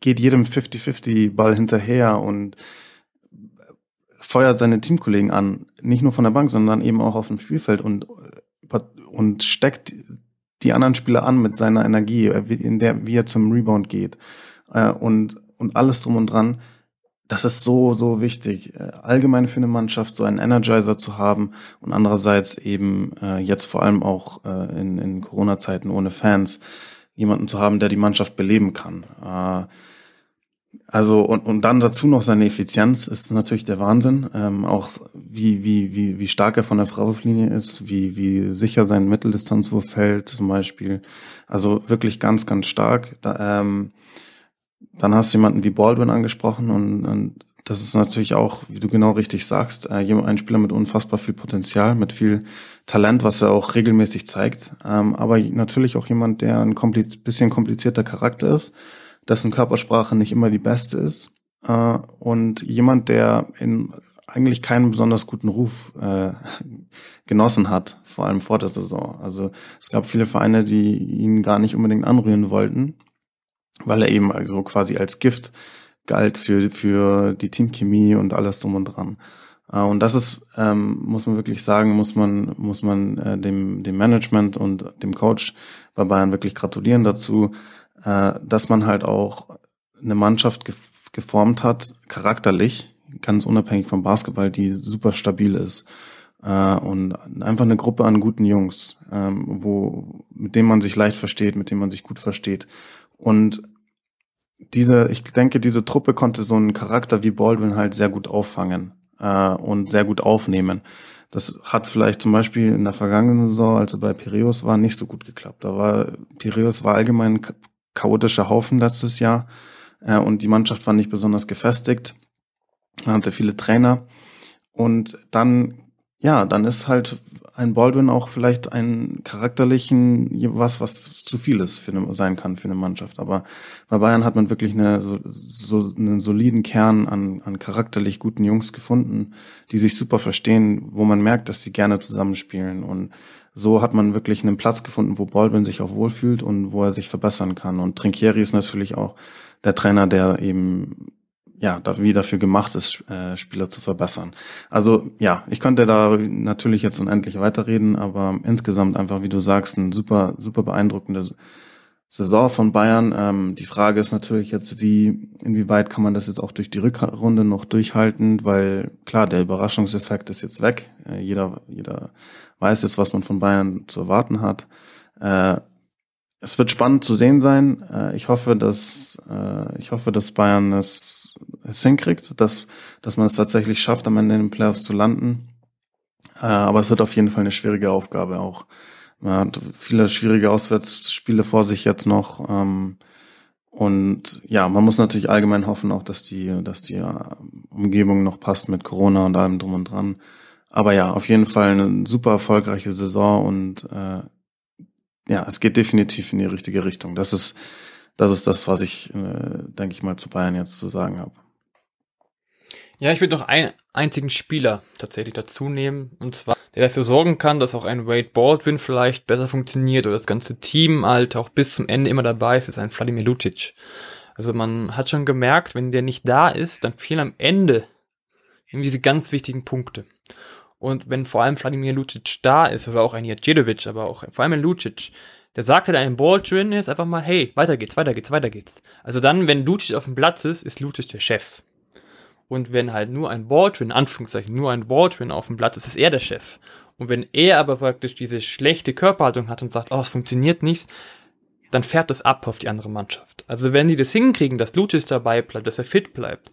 geht jedem 50-50-Ball hinterher und feuert seine Teamkollegen an. Nicht nur von der Bank, sondern eben auch auf dem Spielfeld und, und steckt die anderen Spieler an mit seiner Energie, in der, wie er zum Rebound geht. Äh, und, und alles drum und dran das ist so, so wichtig, äh, allgemein für eine Mannschaft so einen Energizer zu haben und andererseits eben äh, jetzt vor allem auch äh, in, in Corona-Zeiten ohne Fans jemanden zu haben, der die Mannschaft beleben kann. Äh, also und, und dann dazu noch seine Effizienz ist natürlich der Wahnsinn. Ähm, auch wie, wie, wie, wie stark er von der Freiwurflinie ist, wie, wie sicher sein Mitteldistanzwurf fällt zum Beispiel. Also wirklich ganz, ganz stark. Da, ähm, dann hast du jemanden wie Baldwin angesprochen und, und das ist natürlich auch, wie du genau richtig sagst, äh, ein Spieler mit unfassbar viel Potenzial, mit viel Talent, was er auch regelmäßig zeigt. Ähm, aber natürlich auch jemand, der ein kompliz bisschen komplizierter Charakter ist, dessen Körpersprache nicht immer die beste ist. Äh, und jemand, der in eigentlich keinen besonders guten Ruf äh, genossen hat, vor allem vor der Saison. Also es gab viele Vereine, die ihn gar nicht unbedingt anrühren wollten weil er eben also quasi als Gift galt für, für die Teamchemie und alles drum und dran. Äh, und das ist, ähm, muss man wirklich sagen, muss man, muss man äh, dem, dem Management und dem Coach bei Bayern wirklich gratulieren dazu, äh, dass man halt auch eine Mannschaft ge geformt hat, charakterlich, ganz unabhängig vom Basketball, die super stabil ist. Äh, und einfach eine Gruppe an guten Jungs, ähm, wo, mit denen man sich leicht versteht, mit denen man sich gut versteht. Und diese, ich denke, diese Truppe konnte so einen Charakter wie Baldwin halt sehr gut auffangen äh, und sehr gut aufnehmen. Das hat vielleicht zum Beispiel in der vergangenen Saison, als er bei Piraeus war, nicht so gut geklappt. Da war Piraeus war allgemein ein chaotischer Haufen letztes Jahr äh, und die Mannschaft war nicht besonders gefestigt. Man hatte viele Trainer und dann ja, dann ist halt ein Baldwin auch vielleicht ein charakterlichen was, was zu viel ist für eine, sein kann für eine Mannschaft. Aber bei Bayern hat man wirklich eine, so, so einen soliden Kern an, an charakterlich guten Jungs gefunden, die sich super verstehen, wo man merkt, dass sie gerne zusammenspielen. Und so hat man wirklich einen Platz gefunden, wo Baldwin sich auch wohlfühlt und wo er sich verbessern kann. Und Trinkieri ist natürlich auch der Trainer, der eben ja, wie dafür gemacht ist, äh, Spieler zu verbessern. Also ja, ich könnte da natürlich jetzt unendlich weiterreden, aber insgesamt einfach, wie du sagst, ein super, super beeindruckende Saison von Bayern. Ähm, die Frage ist natürlich jetzt, wie, inwieweit kann man das jetzt auch durch die Rückrunde noch durchhalten, weil klar, der Überraschungseffekt ist jetzt weg. Äh, jeder, jeder weiß jetzt, was man von Bayern zu erwarten hat. Äh, es wird spannend zu sehen sein. Äh, ich hoffe, dass äh, ich hoffe, dass Bayern es, es hinkriegt, dass dass man es tatsächlich schafft, am Ende in den Playoffs zu landen. Äh, aber es wird auf jeden Fall eine schwierige Aufgabe auch. Man hat viele schwierige Auswärtsspiele vor sich jetzt noch. Ähm, und ja, man muss natürlich allgemein hoffen auch, dass die, dass die Umgebung noch passt mit Corona und allem drum und dran. Aber ja, auf jeden Fall eine super erfolgreiche Saison und äh, ja, es geht definitiv in die richtige Richtung. Das ist, das ist das, was ich, äh, denke ich mal, zu Bayern jetzt zu sagen habe. Ja, ich würde noch einen einzigen Spieler tatsächlich dazu nehmen, und zwar, der dafür sorgen kann, dass auch ein Wade Baldwin vielleicht besser funktioniert oder das ganze Team halt auch bis zum Ende immer dabei ist, ist ein Vladimir Lucic. Also man hat schon gemerkt, wenn der nicht da ist, dann fehlen am Ende irgendwie diese ganz wichtigen Punkte. Und wenn vor allem Vladimir Lucic da ist, oder auch ein Jadjedovic, aber auch vor allem ein Lucic, der sagt halt einem Baldwin jetzt einfach mal, hey, weiter geht's, weiter geht's, weiter geht's. Also dann, wenn Lucic auf dem Platz ist, ist Lucic der Chef. Und wenn halt nur ein Baldwin, Anführungszeichen, nur ein Baldwin auf dem Platz ist, ist er der Chef. Und wenn er aber praktisch diese schlechte Körperhaltung hat und sagt, oh, es funktioniert nichts, dann fährt das ab auf die andere Mannschaft. Also wenn die das hinkriegen, dass Lucic dabei bleibt, dass er fit bleibt,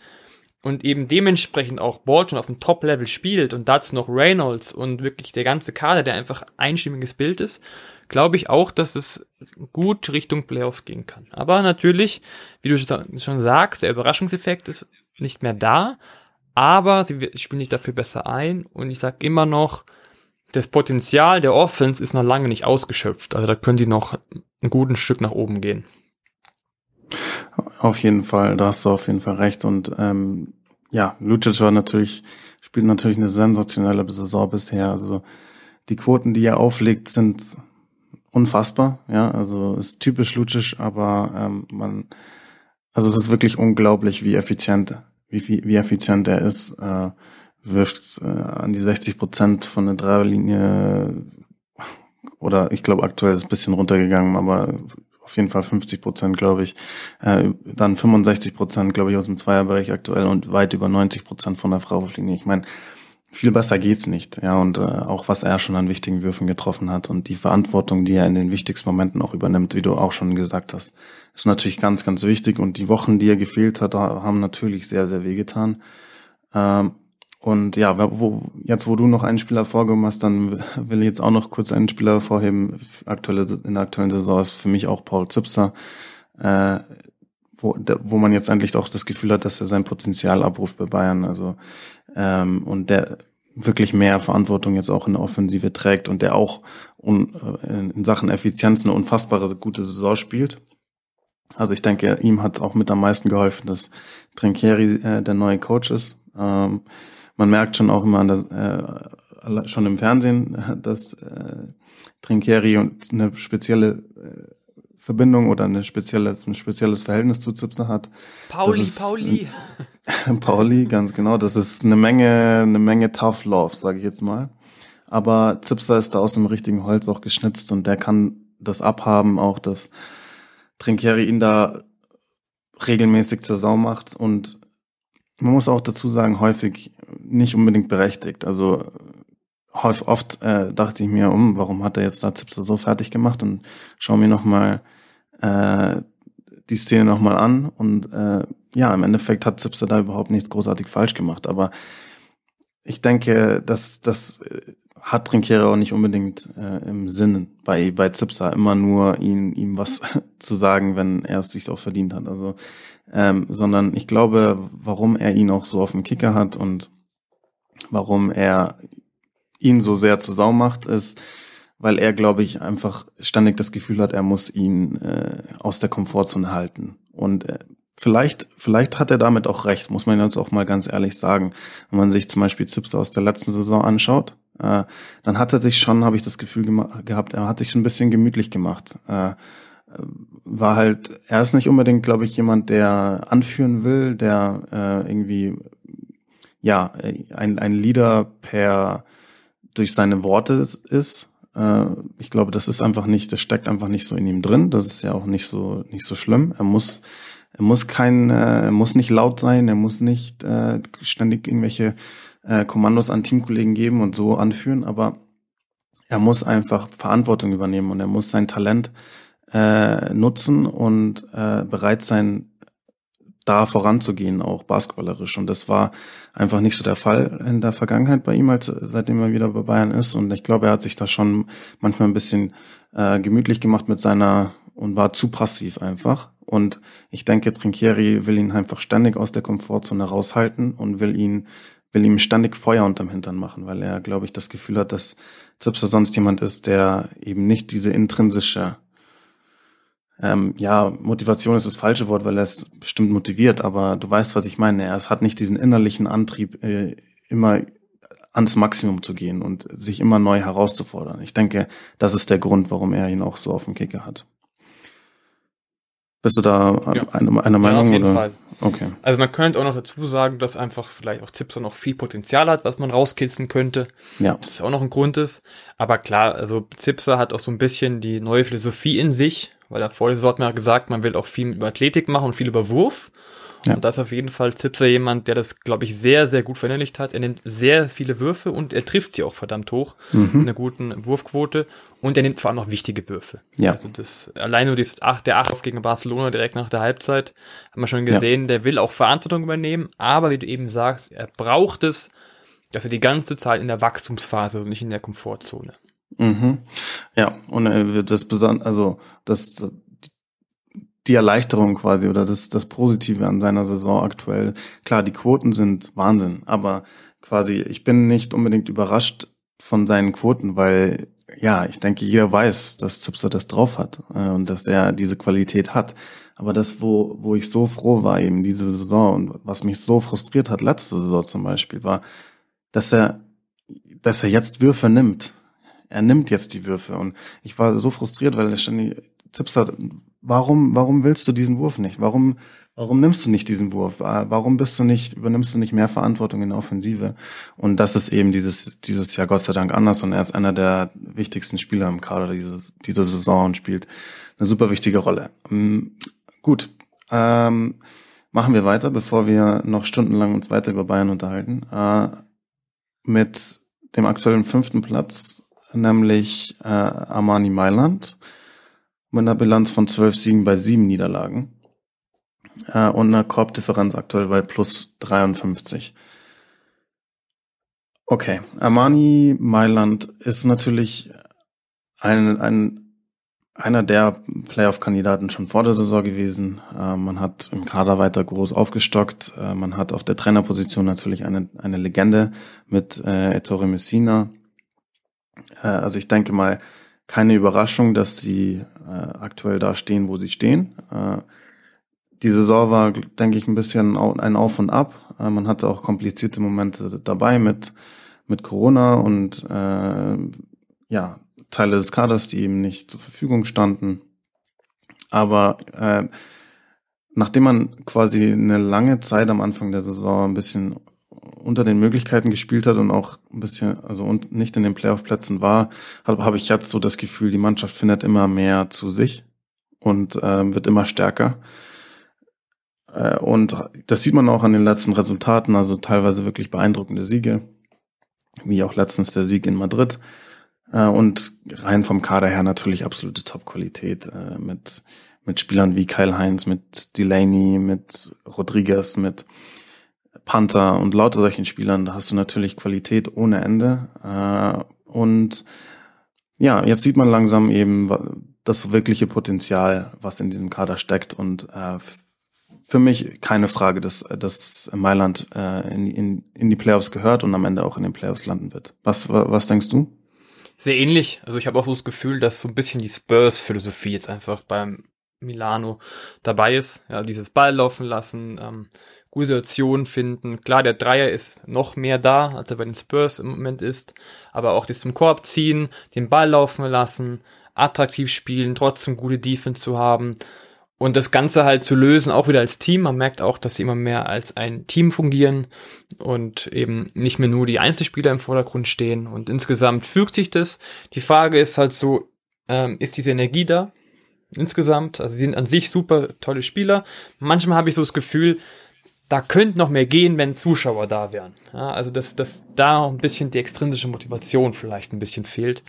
und eben dementsprechend auch Bolton auf dem Top-Level spielt und dazu noch Reynolds und wirklich der ganze Kader, der einfach einstimmiges Bild ist, glaube ich auch, dass es gut Richtung Playoffs gehen kann. Aber natürlich, wie du schon sagst, der Überraschungseffekt ist nicht mehr da, aber sie spielen sich dafür besser ein und ich sage immer noch, das Potenzial der Offense ist noch lange nicht ausgeschöpft. Also da können sie noch ein gutes Stück nach oben gehen. Auf jeden Fall, da hast du auf jeden Fall recht. Und ähm, ja, Lucic war natürlich, spielt natürlich eine sensationelle Saison bisher. Also die Quoten, die er auflegt, sind unfassbar. Ja, also ist typisch Lucic, aber ähm, man, also es ist wirklich unglaublich, wie effizient, wie, wie, wie effizient er ist. Äh, wirft äh, an die 60 Prozent von der Dreierlinie oder ich glaube aktuell ist es ein bisschen runtergegangen, aber auf jeden Fall 50 Prozent, glaube ich. Äh, dann 65 Prozent, glaube ich, aus dem Zweierbereich aktuell und weit über 90 Prozent von der Freiwurflinie. Ich meine, viel besser geht's nicht. Ja, und äh, auch was er schon an wichtigen Würfen getroffen hat und die Verantwortung, die er in den wichtigsten Momenten auch übernimmt, wie du auch schon gesagt hast, ist natürlich ganz, ganz wichtig. Und die Wochen, die er gefehlt hat, haben natürlich sehr, sehr wehgetan. Ähm, und ja, wo, jetzt wo du noch einen Spieler vorgehoben hast, dann will ich jetzt auch noch kurz einen Spieler vorheben. Aktuelle, in der aktuellen Saison ist für mich auch Paul Zipser, äh, wo, wo man jetzt endlich auch das Gefühl hat, dass er sein Potenzial abruft bei Bayern. Also ähm, und der wirklich mehr Verantwortung jetzt auch in der Offensive trägt und der auch un, äh, in Sachen Effizienz eine unfassbare gute Saison spielt. Also ich denke, ihm hat auch mit am meisten geholfen, dass Trinkieri äh, der neue Coach ist. Ähm, man merkt schon auch immer an das, äh, schon im Fernsehen, dass äh, Trinkieri und eine spezielle äh, Verbindung oder eine spezielle, ein spezielles Verhältnis zu Zipser hat. Pauli, ist, Pauli. Pauli, ganz genau. Das ist eine Menge, eine Menge Tough Love, sage ich jetzt mal. Aber Zipser ist da aus dem richtigen Holz auch geschnitzt und der kann das abhaben, auch dass Trinkieri ihn da regelmäßig zur Sau macht und man muss auch dazu sagen, häufig nicht unbedingt berechtigt. Also häufig, oft äh, dachte ich mir, um, warum hat er jetzt da Zipser so fertig gemacht und schau mir nochmal äh, die Szene nochmal an und äh, ja, im Endeffekt hat Zipser da überhaupt nichts großartig falsch gemacht, aber ich denke, dass das äh, hat Trinkiere auch nicht unbedingt äh, im Sinn bei bei Zipser immer nur ihm ihm was zu sagen, wenn er es sich auch verdient hat. Also ähm, sondern ich glaube, warum er ihn auch so auf dem Kicker hat und warum er ihn so sehr zu Sau macht, ist, weil er, glaube ich, einfach ständig das Gefühl hat, er muss ihn äh, aus der Komfortzone halten. Und äh, vielleicht, vielleicht hat er damit auch recht, muss man jetzt auch mal ganz ehrlich sagen. Wenn man sich zum Beispiel Zips aus der letzten Saison anschaut, äh, dann hat er sich schon, habe ich das Gefühl gehabt, er hat sich ein bisschen gemütlich gemacht. Äh, war halt, er ist nicht unbedingt, glaube ich, jemand, der anführen will, der äh, irgendwie, ja, ein, ein Leader per, durch seine Worte ist. Äh, ich glaube, das ist einfach nicht, das steckt einfach nicht so in ihm drin. Das ist ja auch nicht so, nicht so schlimm. Er muss, er muss kein, äh, er muss nicht laut sein, er muss nicht äh, ständig irgendwelche äh, Kommandos an Teamkollegen geben und so anführen, aber er muss einfach Verantwortung übernehmen und er muss sein Talent äh, nutzen und äh, bereit sein, da voranzugehen, auch basketballerisch. Und das war einfach nicht so der Fall in der Vergangenheit bei ihm, als seitdem er wieder bei Bayern ist. Und ich glaube, er hat sich da schon manchmal ein bisschen äh, gemütlich gemacht mit seiner und war zu passiv einfach. Und ich denke, Trinkieri will ihn einfach ständig aus der Komfortzone raushalten und will ihn, will ihm ständig Feuer unterm Hintern machen, weil er, glaube ich, das Gefühl hat, dass Zipser sonst jemand ist, der eben nicht diese intrinsische ähm, ja, Motivation ist das falsche Wort, weil er es bestimmt motiviert, aber du weißt, was ich meine. Er hat nicht diesen innerlichen Antrieb, äh, immer ans Maximum zu gehen und sich immer neu herauszufordern. Ich denke, das ist der Grund, warum er ihn auch so auf dem Kicker hat. Bist du da ja. einer, einer Meinung? Ja, auf jeden oder? Fall. Okay. Also man könnte auch noch dazu sagen, dass einfach vielleicht auch Zipser noch viel Potenzial hat, was man rauskitzeln könnte. Ja. Das ist auch noch ein Grund ist. Aber klar, also Zipser hat auch so ein bisschen die neue Philosophie in sich, weil er vor der Saison hat mir gesagt, man will auch viel über Athletik machen und viel über Wurf. Ja. Und da ist auf jeden Fall Zipser jemand, der das, glaube ich, sehr, sehr gut verinnerlicht hat. Er nimmt sehr viele Würfe und er trifft sie auch verdammt hoch. Mhm. Mit einer guten Wurfquote. Und er nimmt vor allem auch wichtige Würfe. Ja. Also das, allein nur dieses acht, der acht gegen Barcelona direkt nach der Halbzeit, haben wir schon gesehen, ja. der will auch Verantwortung übernehmen. Aber wie du eben sagst, er braucht es, dass er die ganze Zeit in der Wachstumsphase und nicht in der Komfortzone. Mhm. Ja, und äh, das beson also das die Erleichterung quasi oder das, das Positive an seiner Saison aktuell. Klar, die Quoten sind Wahnsinn, aber quasi, ich bin nicht unbedingt überrascht von seinen Quoten, weil ja, ich denke, jeder weiß, dass Zipser das drauf hat äh, und dass er diese Qualität hat. Aber das, wo, wo ich so froh war, eben diese Saison und was mich so frustriert hat, letzte Saison zum Beispiel, war, dass er, dass er jetzt Würfe nimmt. Er nimmt jetzt die Würfe und ich war so frustriert, weil er ständig Zipser warum, warum willst du diesen Wurf nicht? Warum, warum nimmst du nicht diesen Wurf? Äh, warum bist du nicht, übernimmst du nicht mehr Verantwortung in der Offensive? Und das ist eben dieses, dieses Jahr Gott sei Dank anders und er ist einer der wichtigsten Spieler im Kader dieses, dieser Saison und spielt eine super wichtige Rolle. Ähm, gut, ähm, machen wir weiter, bevor wir noch stundenlang uns weiter über Bayern unterhalten. Äh, mit dem aktuellen fünften Platz, nämlich äh, Armani Mailand mit einer Bilanz von zwölf Siegen bei sieben Niederlagen äh, und einer Korbdifferenz aktuell bei plus 53. Okay, Armani Mailand ist natürlich ein, ein, einer der Playoff-Kandidaten schon vor der Saison gewesen. Äh, man hat im Kader weiter groß aufgestockt. Äh, man hat auf der Trainerposition natürlich eine, eine Legende mit äh, Ettore Messina. Äh, also ich denke mal, keine Überraschung, dass sie äh, aktuell da stehen, wo sie stehen. Äh, die Saison war, denke ich, ein bisschen ein Auf und Ab. Äh, man hatte auch komplizierte Momente dabei mit, mit Corona und äh, ja, Teile des Kaders, die eben nicht zur Verfügung standen. Aber äh, nachdem man quasi eine lange Zeit am Anfang der Saison ein bisschen unter den Möglichkeiten gespielt hat und auch ein bisschen, also und nicht in den Playoff-Plätzen war, habe hab ich jetzt so das Gefühl, die Mannschaft findet immer mehr zu sich und äh, wird immer stärker. Äh, und das sieht man auch an den letzten Resultaten, also teilweise wirklich beeindruckende Siege, wie auch letztens der Sieg in Madrid. Äh, und rein vom Kader her natürlich absolute Top-Qualität äh, mit, mit Spielern wie Kyle Heinz, mit Delaney, mit Rodriguez, mit Panther und lauter solchen Spielern, da hast du natürlich Qualität ohne Ende. Äh, und ja, jetzt sieht man langsam eben das wirkliche Potenzial, was in diesem Kader steckt. Und äh, für mich keine Frage, dass, dass Mailand äh, in, in, in die Playoffs gehört und am Ende auch in den Playoffs landen wird. Was, was denkst du? Sehr ähnlich. Also ich habe auch so das Gefühl, dass so ein bisschen die Spurs-Philosophie jetzt einfach beim Milano dabei ist. Ja, dieses Ball laufen lassen, ähm, gute Situation finden. Klar, der Dreier ist noch mehr da, als er bei den Spurs im Moment ist, aber auch das zum Korb ziehen, den Ball laufen lassen, attraktiv spielen, trotzdem gute Defense zu haben und das Ganze halt zu lösen, auch wieder als Team. Man merkt auch, dass sie immer mehr als ein Team fungieren und eben nicht mehr nur die Einzelspieler im Vordergrund stehen. Und insgesamt fügt sich das. Die Frage ist halt so, ähm, ist diese Energie da? Insgesamt, also sie sind an sich super tolle Spieler. Manchmal habe ich so das Gefühl, da könnte noch mehr gehen, wenn Zuschauer da wären. Ja, also dass, dass da ein bisschen die extrinsische Motivation vielleicht ein bisschen fehlt.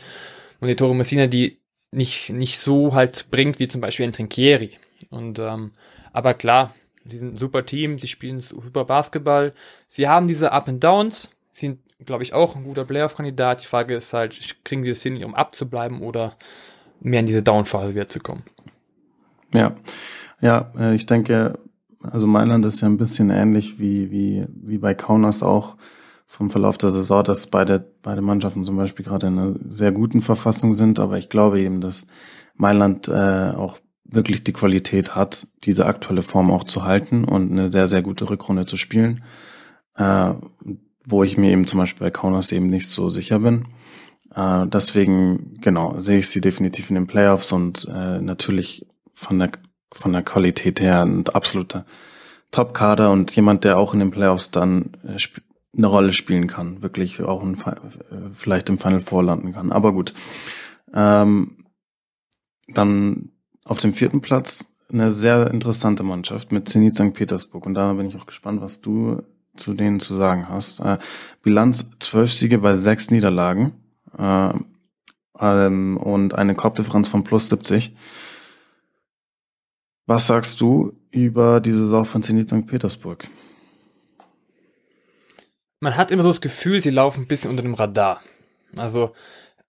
Und die Tore Messina, die nicht, nicht so halt bringt, wie zum Beispiel ein Trinkieri. Und ähm, aber klar, die sind ein super Team, die spielen super Basketball. Sie haben diese Up and Downs, sind, glaube ich, auch ein guter Playoff-Kandidat. Die Frage ist halt, kriegen sie es hin, um abzubleiben oder mehr in diese Down-Phase wieder zu kommen? Ja, ja, äh, ich denke, also Mailand ist ja ein bisschen ähnlich wie, wie, wie bei Kaunas auch vom Verlauf der Saison, dass beide, beide Mannschaften zum Beispiel gerade in einer sehr guten Verfassung sind, aber ich glaube eben, dass Mailand äh, auch wirklich die Qualität hat, diese aktuelle Form auch zu halten und eine sehr, sehr gute Rückrunde zu spielen, äh, wo ich mir eben zum Beispiel bei Kaunas eben nicht so sicher bin. Äh, deswegen, genau, sehe ich sie definitiv in den Playoffs und äh, natürlich von der, von der Qualität her ein absoluter Top-Kader und jemand, der auch in den Playoffs dann äh, eine Rolle spielen kann, wirklich auch ein, äh, vielleicht im Final Four landen kann. Aber gut. Ähm, dann auf dem vierten Platz eine sehr interessante Mannschaft mit Zenit St. Petersburg. Und da bin ich auch gespannt, was du zu denen zu sagen hast. Äh, Bilanz zwölf Siege bei sechs Niederlagen äh, ähm, und eine Korbdifferenz von plus 70. Was sagst du über die Saison von Zenit St. Petersburg? Man hat immer so das Gefühl, sie laufen ein bisschen unter dem Radar. Also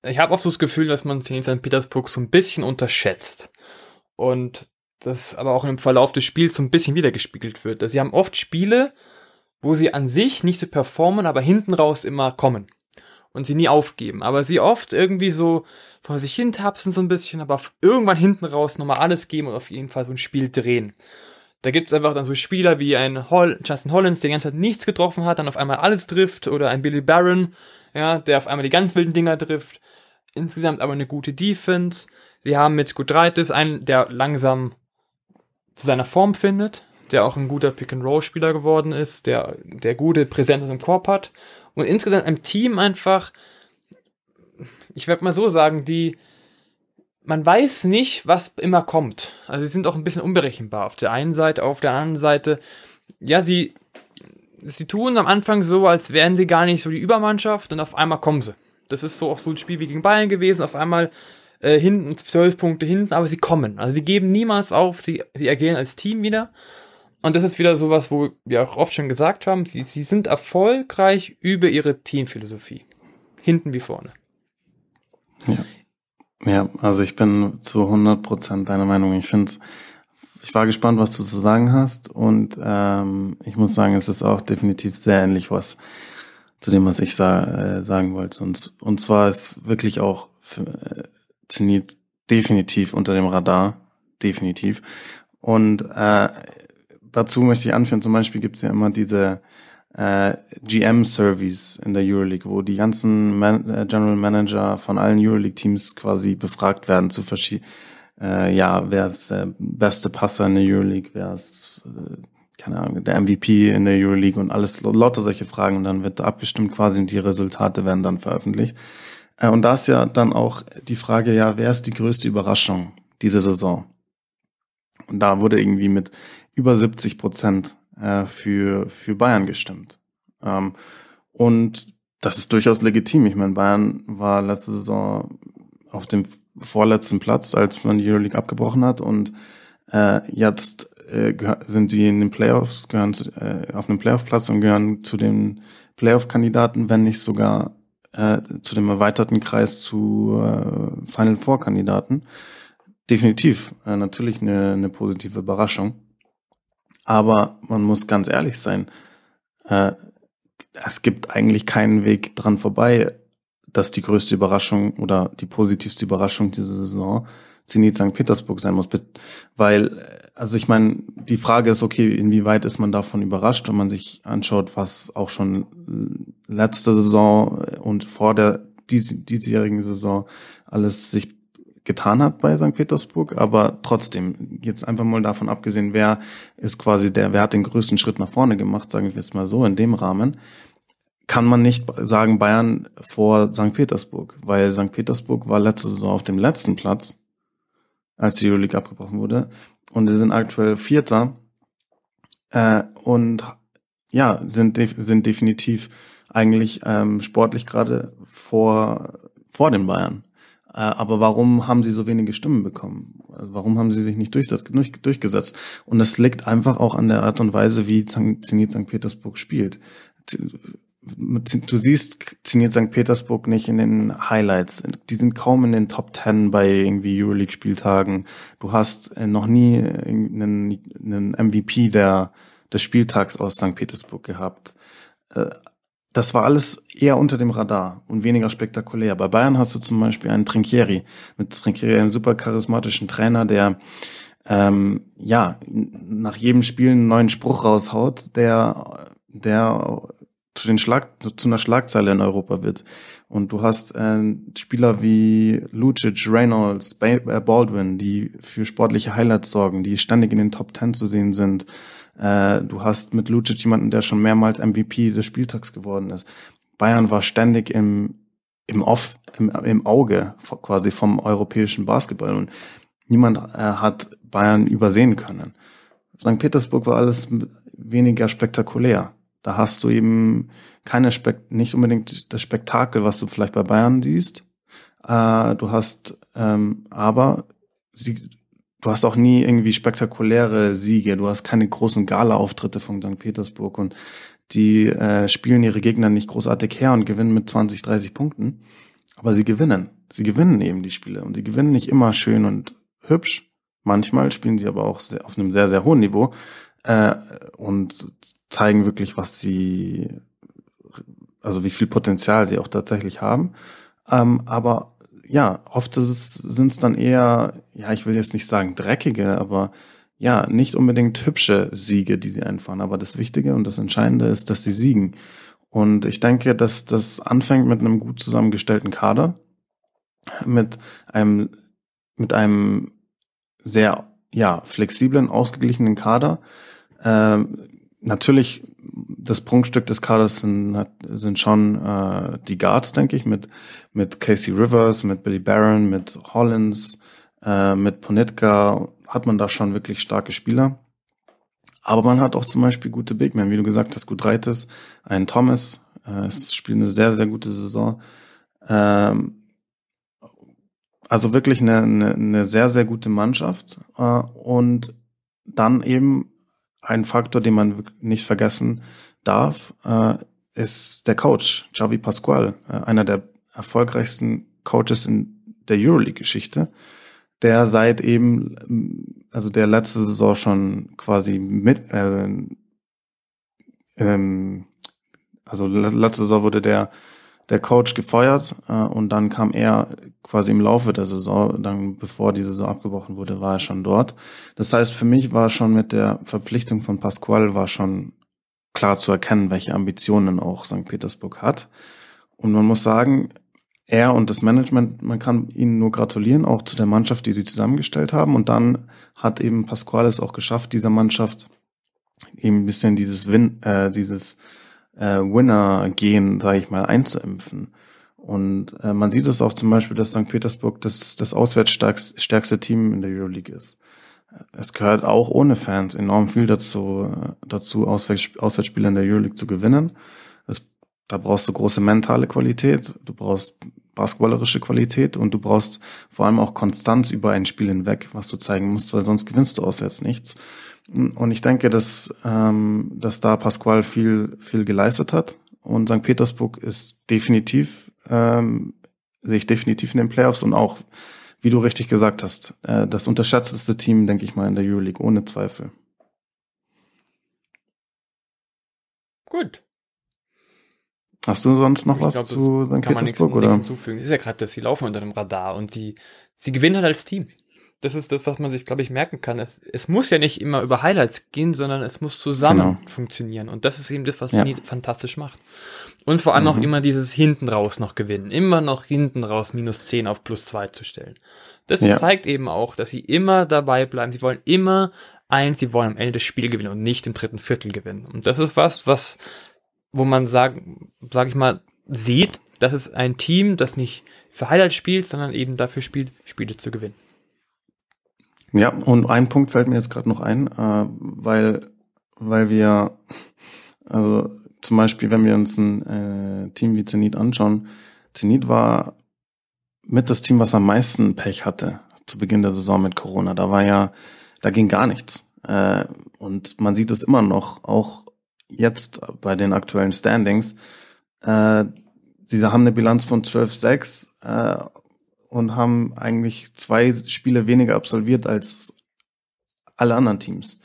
ich habe oft so das Gefühl, dass man Zenit St. Petersburg so ein bisschen unterschätzt und das aber auch im Verlauf des Spiels so ein bisschen wiedergespiegelt wird. Sie haben oft Spiele, wo sie an sich nicht so performen, aber hinten raus immer kommen und sie nie aufgeben. Aber sie oft irgendwie so vor sich hin tapsen so ein bisschen, aber irgendwann hinten raus nochmal alles geben und auf jeden Fall so ein Spiel drehen. Da gibt es einfach dann so Spieler wie ein Hol Justin Hollins, der die ganze Zeit nichts getroffen hat, dann auf einmal alles trifft, oder ein Billy Barron, ja, der auf einmal die ganz wilden Dinger trifft. Insgesamt aber eine gute Defense. Sie haben mit Gudreitis einen, der langsam zu seiner Form findet, der auch ein guter Pick-and-Roll-Spieler geworden ist, der, der gute Präsenz im Korb hat. Und insgesamt ein Team einfach, ich werde mal so sagen, die, man weiß nicht, was immer kommt. Also sie sind auch ein bisschen unberechenbar. Auf der einen Seite, auf der anderen Seite, ja, sie, sie tun am Anfang so, als wären sie gar nicht so die Übermannschaft und auf einmal kommen sie. Das ist so auch so ein Spiel wie gegen Bayern gewesen. Auf einmal äh, hinten, zwölf Punkte hinten, aber sie kommen. Also sie geben niemals auf, sie, sie agieren als Team wieder. Und das ist wieder sowas, wo wir auch oft schon gesagt haben, sie, sie sind erfolgreich über ihre Teamphilosophie. Hinten wie vorne. Ja. Ja, also ich bin zu 100% deiner Meinung. Ich finde ich war gespannt, was du zu sagen hast und ähm, ich muss sagen, es ist auch definitiv sehr ähnlich was zu dem, was ich sa äh, sagen wollte. Und, und zwar ist wirklich auch für, äh, Zenit definitiv unter dem Radar, definitiv. Und äh, dazu möchte ich anführen, zum Beispiel gibt es ja immer diese äh, GM-Service in der Euroleague, wo die ganzen Man äh, General Manager von allen Euroleague-Teams quasi befragt werden zu verschiedenen, äh, ja, wer ist der beste Passer in der Euroleague, wer ist, äh, keine Ahnung, der MVP in der Euroleague und alles, lauter solche Fragen und dann wird abgestimmt quasi und die Resultate werden dann veröffentlicht. Äh, und da ist ja dann auch die Frage, ja, wer ist die größte Überraschung diese Saison? Und da wurde irgendwie mit über 70 Prozent äh, für, für Bayern gestimmt. Ähm, und das ist durchaus legitim. Ich meine, Bayern war letzte Saison auf dem vorletzten Platz, als man die Euroleague abgebrochen hat. Und äh, jetzt äh, sind sie in den Playoffs, gehören zu, äh, auf einem Playoff-Platz und gehören zu den Playoff-Kandidaten, wenn nicht sogar äh, zu dem erweiterten Kreis zu äh, Final Four Kandidaten. Definitiv, äh, natürlich eine, eine positive Überraschung. Aber man muss ganz ehrlich sein, äh, es gibt eigentlich keinen Weg dran vorbei, dass die größte Überraschung oder die positivste Überraschung dieser Saison Zenit St. Petersburg sein muss. Weil, also ich meine, die Frage ist, okay, inwieweit ist man davon überrascht, wenn man sich anschaut, was auch schon letzte Saison und vor der dies, diesjährigen Saison alles sich getan hat bei St. Petersburg, aber trotzdem, jetzt einfach mal davon abgesehen, wer ist quasi der, wer hat den größten Schritt nach vorne gemacht, sagen wir jetzt mal so, in dem Rahmen, kann man nicht sagen Bayern vor St. Petersburg, weil St. Petersburg war letzte Saison auf dem letzten Platz, als die Euroleague abgebrochen wurde, und sie sind aktuell Vierter äh, und ja, sind, sind definitiv eigentlich ähm, sportlich gerade vor, vor den Bayern. Äh, aber warum haben sie so wenige Stimmen bekommen? Also warum haben sie sich nicht durchgesetzt? Und das liegt einfach auch an der Art und Weise, wie Zenit St. Petersburg spielt. Du siehst Zenit St. Petersburg nicht in den Highlights. Die sind kaum in den Top Ten bei irgendwie Euroleague-Spieltagen. Du hast äh, noch nie einen, einen MVP der, des Spieltags aus St. Petersburg gehabt äh, das war alles eher unter dem Radar und weniger spektakulär. Bei Bayern hast du zum Beispiel einen Trinkieri, mit Trinkieri einen super charismatischen Trainer, der ähm, ja nach jedem Spiel einen neuen Spruch raushaut, der der zu den Schlag zu einer Schlagzeile in Europa wird. Und du hast äh, Spieler wie Lucic, Reynolds, äh, Baldwin, die für sportliche Highlights sorgen, die ständig in den Top Ten zu sehen sind. Äh, du hast mit Lucic jemanden, der schon mehrmals MVP des Spieltags geworden ist. Bayern war ständig im, im Off, im, im Auge quasi vom europäischen Basketball und niemand äh, hat Bayern übersehen können. St. Petersburg war alles weniger spektakulär. Da hast du eben keine Spek nicht unbedingt das Spektakel, was du vielleicht bei Bayern siehst. Äh, du hast ähm, aber sie, du hast auch nie irgendwie spektakuläre Siege. Du hast keine großen Gala-Auftritte von St. Petersburg und die äh, spielen ihre Gegner nicht großartig her und gewinnen mit 20, 30 Punkten. Aber sie gewinnen. Sie gewinnen eben die Spiele und sie gewinnen nicht immer schön und hübsch. Manchmal spielen sie aber auch sehr, auf einem sehr, sehr hohen Niveau äh, und zeigen wirklich, was sie, also wie viel Potenzial sie auch tatsächlich haben. Ähm, aber ja, oft sind es dann eher, ja, ich will jetzt nicht sagen dreckige, aber ja, nicht unbedingt hübsche Siege, die sie einfahren. Aber das Wichtige und das Entscheidende ist, dass sie siegen. Und ich denke, dass das anfängt mit einem gut zusammengestellten Kader, mit einem, mit einem sehr, ja, flexiblen, ausgeglichenen Kader. Ähm, natürlich das Prunkstück des Kaders sind, sind schon äh, die Guards, denke ich, mit, mit Casey Rivers, mit Billy Barron, mit Hollins, äh, mit Ponitka hat man da schon wirklich starke Spieler. Aber man hat auch zum Beispiel gute Big Men, wie du gesagt hast, gut Reites, ein Thomas, äh, spielt eine sehr, sehr gute Saison. Ähm, also wirklich eine, eine, eine sehr, sehr gute Mannschaft. Äh, und dann eben ein Faktor, den man nicht vergessen darf, äh, ist der Coach, Xavi Pascual, äh, einer der erfolgreichsten Coaches in der Euroleague-Geschichte, der seit eben, also der letzte Saison schon quasi mit, äh, ähm, also letzte Saison wurde der der Coach gefeuert äh, und dann kam er quasi im Laufe der Saison, dann bevor die Saison abgebrochen wurde, war er schon dort. Das heißt, für mich war schon mit der Verpflichtung von Pasquale war schon klar zu erkennen, welche Ambitionen auch St. Petersburg hat. Und man muss sagen, er und das Management, man kann ihnen nur gratulieren, auch zu der Mannschaft, die sie zusammengestellt haben. Und dann hat eben Pasquale es auch geschafft, dieser Mannschaft eben ein bisschen dieses Win, äh, dieses äh, Winner-Gen, sage ich mal, einzuimpfen. Und äh, man sieht es auch zum Beispiel, dass St. Petersburg das, das auswärtsstärkste Team in der Euroleague ist. Es gehört auch ohne Fans enorm viel dazu, dazu Auswärts, Auswärtsspiele in der Euroleague zu gewinnen. Da brauchst du große mentale Qualität, du brauchst basketballerische Qualität und du brauchst vor allem auch Konstanz über ein Spiel hinweg, was du zeigen musst, weil sonst gewinnst du auswärts nichts. Und ich denke, dass, ähm, dass da Pasqual viel, viel geleistet hat. Und St. Petersburg ist definitiv, ähm, sehe ich definitiv in den Playoffs und auch, wie du richtig gesagt hast, äh, das unterschätzteste Team, denke ich mal, in der Euroleague, ohne Zweifel. Gut. Hast du sonst noch ich was glaub, zu St. Petersburg? oder? hinzufügen. Das ist ja gerade das, sie laufen unter dem Radar und die, sie gewinnen halt als Team das ist das, was man sich, glaube ich, merken kann. Es, es muss ja nicht immer über Highlights gehen, sondern es muss zusammen genau. funktionieren. Und das ist eben das, was ja. Zenit fantastisch macht. Und vor allem mhm. auch immer dieses hinten raus noch gewinnen. Immer noch hinten raus minus 10 auf plus 2 zu stellen. Das ja. zeigt eben auch, dass sie immer dabei bleiben. Sie wollen immer eins, sie wollen am Ende das Spiel gewinnen und nicht im dritten Viertel gewinnen. Und das ist was, was, wo man sagen, sag ich mal, sieht, das ist ein Team, das nicht für Highlights spielt, sondern eben dafür spielt, Spiele zu gewinnen. Ja, und ein Punkt fällt mir jetzt gerade noch ein, äh, weil, weil wir, also zum Beispiel, wenn wir uns ein äh, Team wie Zenit anschauen, Zenit war mit das Team, was am meisten Pech hatte zu Beginn der Saison mit Corona. Da war ja, da ging gar nichts. Äh, und man sieht es immer noch, auch jetzt bei den aktuellen Standings. Äh, sie haben eine Bilanz von 12-6 äh, und haben eigentlich zwei Spiele weniger absolviert als alle anderen Teams.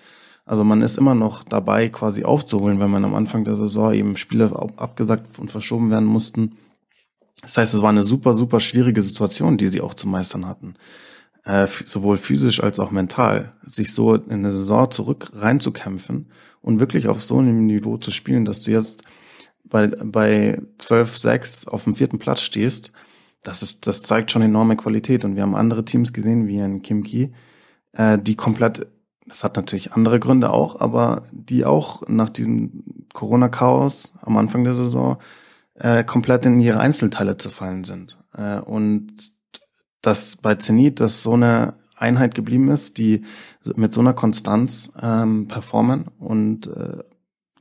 Also man ist immer noch dabei, quasi aufzuholen, wenn man am Anfang der Saison eben Spiele abgesagt und verschoben werden mussten. Das heißt, es war eine super, super schwierige Situation, die sie auch zu meistern hatten. Äh, sowohl physisch als auch mental. Sich so in eine Saison zurück reinzukämpfen und wirklich auf so einem Niveau zu spielen, dass du jetzt bei, bei 12-6 auf dem vierten Platz stehst, das ist, das zeigt schon enorme Qualität. Und wir haben andere Teams gesehen, wie in Kim Ki, äh, die komplett das hat natürlich andere Gründe auch, aber die auch nach diesem Corona-Chaos am Anfang der Saison äh, komplett in ihre Einzelteile zerfallen sind. Äh, und dass bei Zenit das so eine Einheit geblieben ist, die mit so einer Konstanz ähm, performen und äh,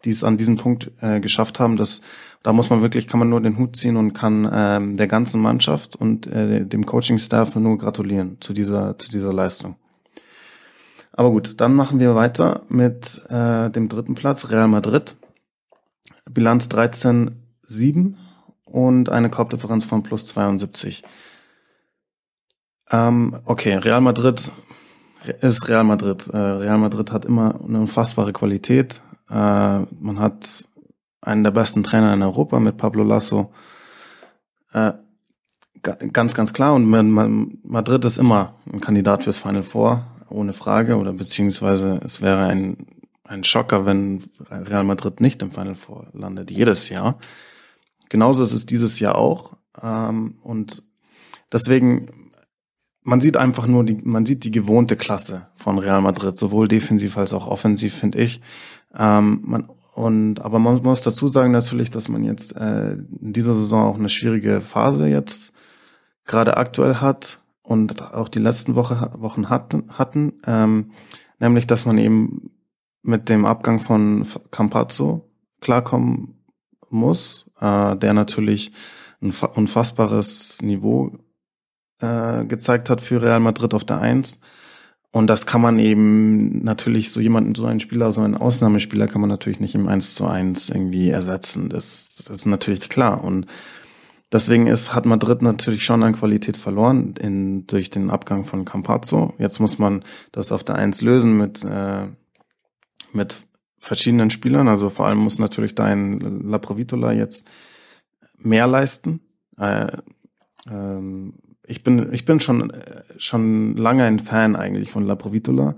die es an diesem Punkt äh, geschafft haben, dass da muss man wirklich, kann man nur den Hut ziehen und kann ähm, der ganzen Mannschaft und äh, dem Coaching-Staff nur gratulieren zu dieser, zu dieser Leistung. Aber gut, dann machen wir weiter mit äh, dem dritten Platz, Real Madrid. Bilanz 13,7 und eine Korbdifferenz von plus 72. Ähm, okay, Real Madrid ist Real Madrid. Äh, Real Madrid hat immer eine unfassbare Qualität. Äh, man hat einen der besten Trainer in Europa mit Pablo Lasso. Äh, ganz, ganz klar. Und Madrid ist immer ein Kandidat fürs Final Four ohne Frage, oder beziehungsweise es wäre ein, ein Schocker, wenn Real Madrid nicht im Final Four landet, jedes Jahr. Genauso ist es dieses Jahr auch. Ähm, und deswegen, man sieht einfach nur die, man sieht die gewohnte Klasse von Real Madrid, sowohl defensiv als auch offensiv, finde ich. Ähm, man, und aber man muss dazu sagen natürlich, dass man jetzt äh, in dieser Saison auch eine schwierige Phase jetzt gerade aktuell hat und auch die letzten Woche, Wochen hatten, hatten ähm, nämlich, dass man eben mit dem Abgang von Campazzo klarkommen muss, äh, der natürlich ein unfassbares Niveau äh, gezeigt hat für Real Madrid auf der Eins. Und das kann man eben natürlich so jemanden, so einen Spieler, so einen Ausnahmespieler kann man natürlich nicht im Eins zu Eins irgendwie ersetzen. Das, das ist natürlich klar. Und Deswegen ist, hat Madrid natürlich schon an Qualität verloren in, durch den Abgang von Campazzo. Jetzt muss man das auf der Eins lösen mit, äh, mit verschiedenen Spielern. Also vor allem muss natürlich dein Laprovitola jetzt mehr leisten. Äh, ähm, ich bin, ich bin schon, schon lange ein Fan eigentlich von Laprovitola.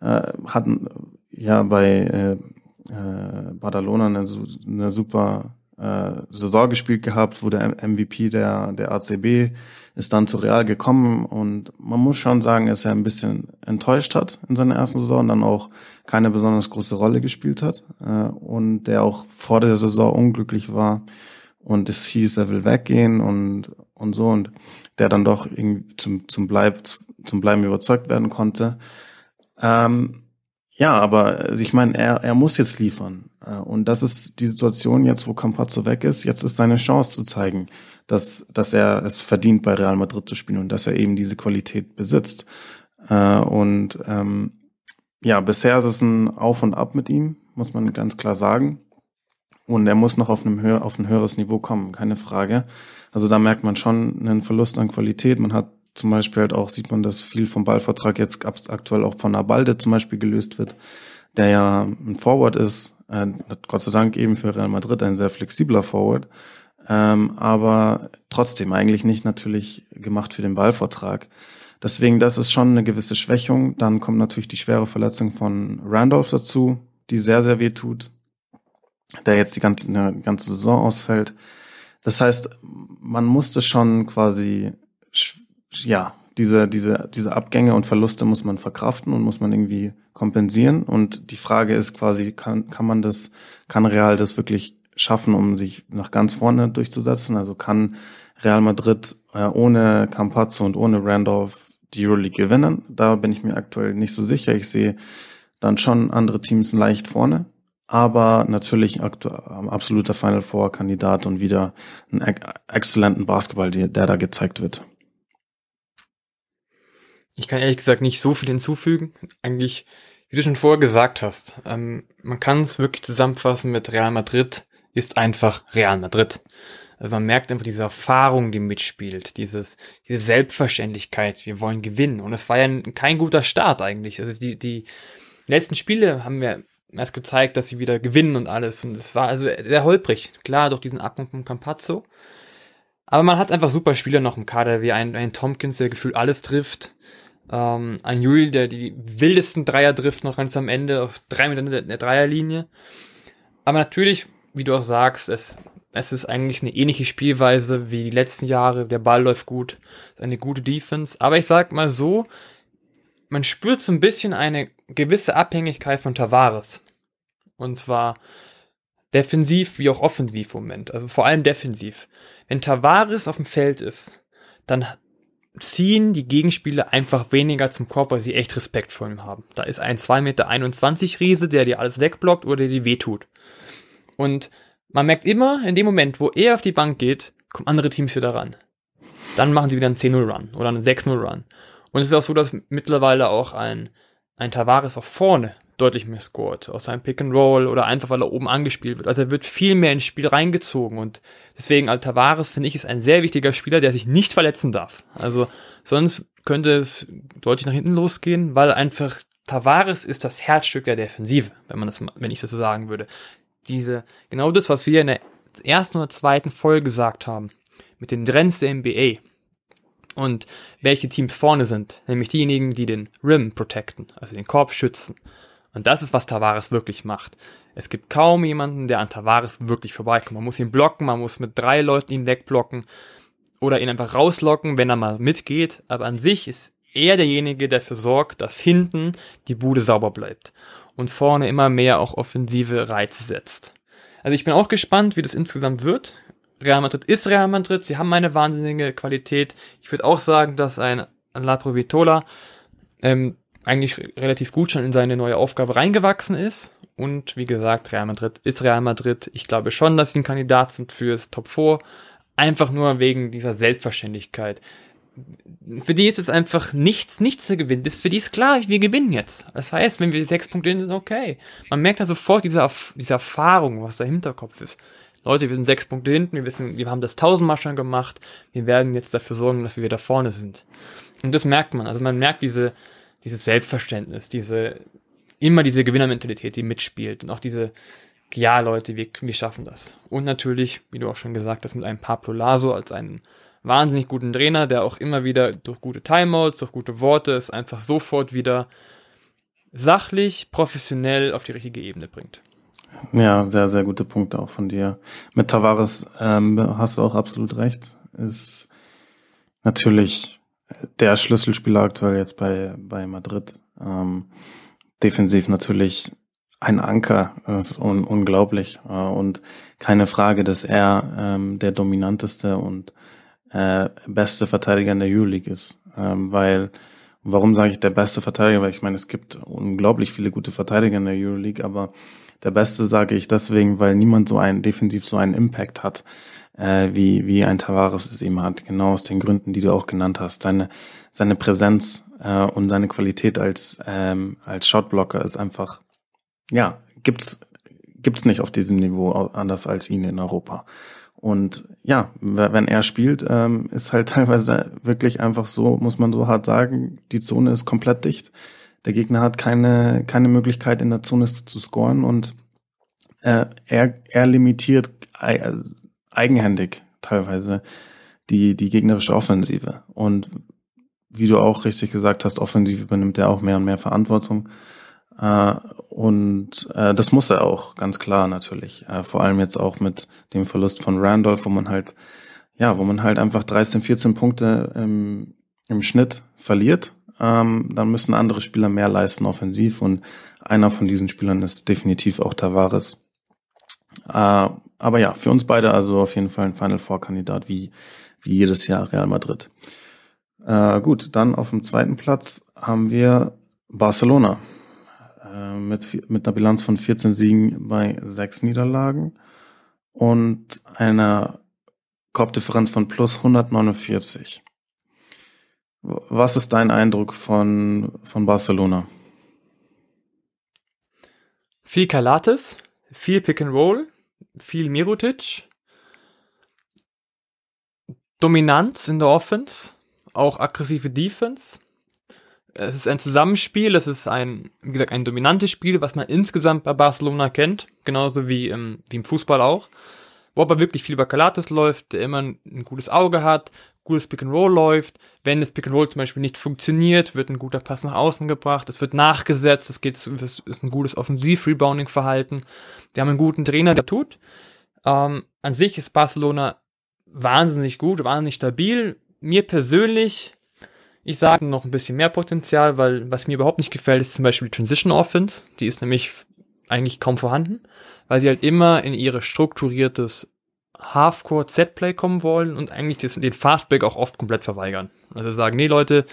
Äh, hatten ja bei äh, äh, Badalona eine, eine super äh, Saison gespielt gehabt, wurde MVP der, der ACB, ist dann zu Real gekommen und man muss schon sagen, dass er ein bisschen enttäuscht hat in seiner ersten Saison und dann auch keine besonders große Rolle gespielt hat äh, und der auch vor der Saison unglücklich war und es hieß, er will weggehen und, und so und der dann doch irgendwie zum, zum, Bleib, zum Bleiben überzeugt werden konnte. Ähm, ja, aber also ich meine, er, er muss jetzt liefern. Äh, und das ist die Situation jetzt, wo Campazzo weg ist. Jetzt ist seine Chance zu zeigen, dass, dass er es verdient, bei Real Madrid zu spielen und dass er eben diese Qualität besitzt. Äh, und ähm, ja, bisher ist es ein Auf und Ab mit ihm, muss man ganz klar sagen. Und er muss noch auf, einem höher, auf ein höheres Niveau kommen, keine Frage. Also da merkt man schon einen Verlust an Qualität. Man hat zum Beispiel halt auch sieht man, dass viel vom Ballvertrag jetzt aktuell auch von Nabalde zum Beispiel gelöst wird, der ja ein Forward ist, äh, Gott sei Dank eben für Real Madrid ein sehr flexibler Forward, ähm, aber trotzdem eigentlich nicht natürlich gemacht für den Ballvertrag. Deswegen, das ist schon eine gewisse Schwächung. Dann kommt natürlich die schwere Verletzung von Randolph dazu, die sehr, sehr weh tut, der jetzt die ganze, eine ganze Saison ausfällt. Das heißt, man musste schon quasi, ja, diese, diese, diese Abgänge und Verluste muss man verkraften und muss man irgendwie kompensieren. Und die Frage ist quasi, kann, kann man das, kann Real das wirklich schaffen, um sich nach ganz vorne durchzusetzen? Also kann Real Madrid äh, ohne Campazzo und ohne Randolph die Euroleague gewinnen? Da bin ich mir aktuell nicht so sicher. Ich sehe dann schon andere Teams leicht vorne aber natürlich absoluter Final Four Kandidat und wieder einen exzellenten Basketball, der da gezeigt wird. Ich kann ehrlich gesagt nicht so viel hinzufügen. Eigentlich, wie du schon vorher gesagt hast, ähm, man kann es wirklich zusammenfassen mit Real Madrid ist einfach Real Madrid. Also man merkt einfach diese Erfahrung, die mitspielt, dieses, diese Selbstverständlichkeit, wir wollen gewinnen. Und es war ja kein guter Start eigentlich. Also die, die letzten Spiele haben wir erst gezeigt, dass sie wieder gewinnen und alles. Und es war also sehr holprig. Klar, durch diesen Abgang von Campazzo. Aber man hat einfach super Spieler noch im Kader, wie ein, ein Tompkins, der gefühlt alles trifft. Ähm, ein Juli, der die wildesten Dreier trifft noch ganz am Ende, auf drei Meter der, der Dreierlinie. Aber natürlich, wie du auch sagst, es, es ist eigentlich eine ähnliche Spielweise wie die letzten Jahre. Der Ball läuft gut, eine gute Defense. Aber ich sag mal so, man spürt so ein bisschen eine gewisse Abhängigkeit von Tavares. Und zwar defensiv wie auch offensiv im Moment. Also vor allem defensiv. Wenn Tavares auf dem Feld ist, dann ziehen die Gegenspieler einfach weniger zum Korb, weil sie echt Respekt vor ihm haben. Da ist ein 2,21 Meter Riese, der dir alles wegblockt oder dir wehtut. Und man merkt immer, in dem Moment, wo er auf die Bank geht, kommen andere Teams wieder ran. Dann machen sie wieder einen 10-0-Run oder einen 6-0-Run. Und es ist auch so, dass mittlerweile auch ein, ein Tavares auch vorne deutlich mehr scored. Aus seinem Pick and Roll oder einfach, weil er oben angespielt wird. Also er wird viel mehr ins Spiel reingezogen und deswegen als Tavares finde ich ist ein sehr wichtiger Spieler, der sich nicht verletzen darf. Also sonst könnte es deutlich nach hinten losgehen, weil einfach Tavares ist das Herzstück der Defensive, wenn man das, wenn ich das so sagen würde. Diese, genau das, was wir in der ersten oder zweiten Folge gesagt haben, mit den Trends der NBA und welche Teams vorne sind, nämlich diejenigen, die den Rim protecten, also den Korb schützen. Und das ist, was Tavares wirklich macht. Es gibt kaum jemanden, der an Tavares wirklich vorbeikommt. Man muss ihn blocken, man muss mit drei Leuten ihn wegblocken oder ihn einfach rauslocken, wenn er mal mitgeht. Aber an sich ist er derjenige, der dafür sorgt, dass hinten die Bude sauber bleibt und vorne immer mehr auch offensive Reize setzt. Also ich bin auch gespannt, wie das insgesamt wird. Real Madrid ist Real Madrid, sie haben eine wahnsinnige Qualität. Ich würde auch sagen, dass ein La Provitola ähm, eigentlich relativ gut schon in seine neue Aufgabe reingewachsen ist. Und wie gesagt, Real Madrid ist Real Madrid. Ich glaube schon, dass sie ein Kandidat sind fürs Top 4. Einfach nur wegen dieser Selbstverständlichkeit. Für die ist es einfach nichts, nichts zu gewinnen. Das, für die ist klar, wir gewinnen jetzt. Das heißt, wenn wir sechs Punkte hin sind, okay. Man merkt da sofort diese, diese Erfahrung, was der Hinterkopf ist. Leute, wir sind sechs Punkte hinten, wir wissen, wir haben das tausendmal schon gemacht, wir werden jetzt dafür sorgen, dass wir wieder vorne sind. Und das merkt man. Also man merkt diese, dieses Selbstverständnis, diese, immer diese Gewinnermentalität, die mitspielt und auch diese, ja Leute, wir, wir schaffen das. Und natürlich, wie du auch schon gesagt hast, mit einem Pablo Laso als einen wahnsinnig guten Trainer, der auch immer wieder durch gute Timeouts, durch gute Worte es einfach sofort wieder sachlich, professionell auf die richtige Ebene bringt. Ja, sehr, sehr gute Punkte auch von dir. Mit Tavares ähm, hast du auch absolut recht. Ist natürlich der Schlüsselspieler aktuell jetzt bei, bei Madrid. Ähm, defensiv natürlich ein Anker. Das ist un unglaublich. Äh, und keine Frage, dass er ähm, der dominanteste und äh, beste Verteidiger in der Euroleague ist. Ähm, weil, warum sage ich der beste Verteidiger? Weil ich meine, es gibt unglaublich viele gute Verteidiger in der Euroleague, aber der Beste sage ich deswegen, weil niemand so einen defensiv so einen Impact hat, äh, wie, wie ein Tavares es eben hat. Genau aus den Gründen, die du auch genannt hast. Seine, seine Präsenz äh, und seine Qualität als, ähm, als Shotblocker ist einfach, ja, gibt's, gibt's nicht auf diesem Niveau anders als ihn in Europa. Und ja, wenn er spielt, ähm, ist halt teilweise wirklich einfach so, muss man so hart sagen, die Zone ist komplett dicht. Der Gegner hat keine, keine Möglichkeit in der Zone zu scoren und äh, er, er limitiert eigenhändig teilweise die, die gegnerische Offensive. Und wie du auch richtig gesagt hast, offensiv übernimmt er auch mehr und mehr Verantwortung. Äh, und äh, das muss er auch, ganz klar natürlich. Äh, vor allem jetzt auch mit dem Verlust von Randolph, wo man halt, ja, wo man halt einfach 13, 14 Punkte im, im Schnitt verliert. Ähm, dann müssen andere Spieler mehr leisten offensiv und einer von diesen Spielern ist definitiv auch Tavares. Äh, aber ja, für uns beide also auf jeden Fall ein Final Four Kandidat wie, wie jedes Jahr Real Madrid. Äh, gut, dann auf dem zweiten Platz haben wir Barcelona äh, mit, mit einer Bilanz von 14 Siegen bei sechs Niederlagen und einer Korbdifferenz von plus 149. Was ist dein Eindruck von, von Barcelona? Viel Kalates, viel Pick and Roll, viel Mirotic, Dominanz in der Offense, auch aggressive Defense. Es ist ein Zusammenspiel, es ist ein, wie gesagt, ein dominantes Spiel, was man insgesamt bei Barcelona kennt, genauso wie im, wie im Fußball auch. Wo aber wirklich viel über Calates läuft, der immer ein gutes Auge hat, gutes Pick and Roll läuft. Wenn das Pick and Roll zum Beispiel nicht funktioniert, wird ein guter Pass nach außen gebracht, es wird nachgesetzt, es geht, es ist ein gutes Offensiv-Rebounding-Verhalten. Die haben einen guten Trainer, der tut. Ähm, an sich ist Barcelona wahnsinnig gut, wahnsinnig stabil. Mir persönlich, ich sage noch ein bisschen mehr Potenzial, weil was mir überhaupt nicht gefällt, ist zum Beispiel die Transition Offense. Die ist nämlich eigentlich kaum vorhanden, weil sie halt immer in ihre strukturiertes Halfcourt Setplay kommen wollen und eigentlich das, den Fastbreak auch oft komplett verweigern. Also sagen, nee Leute,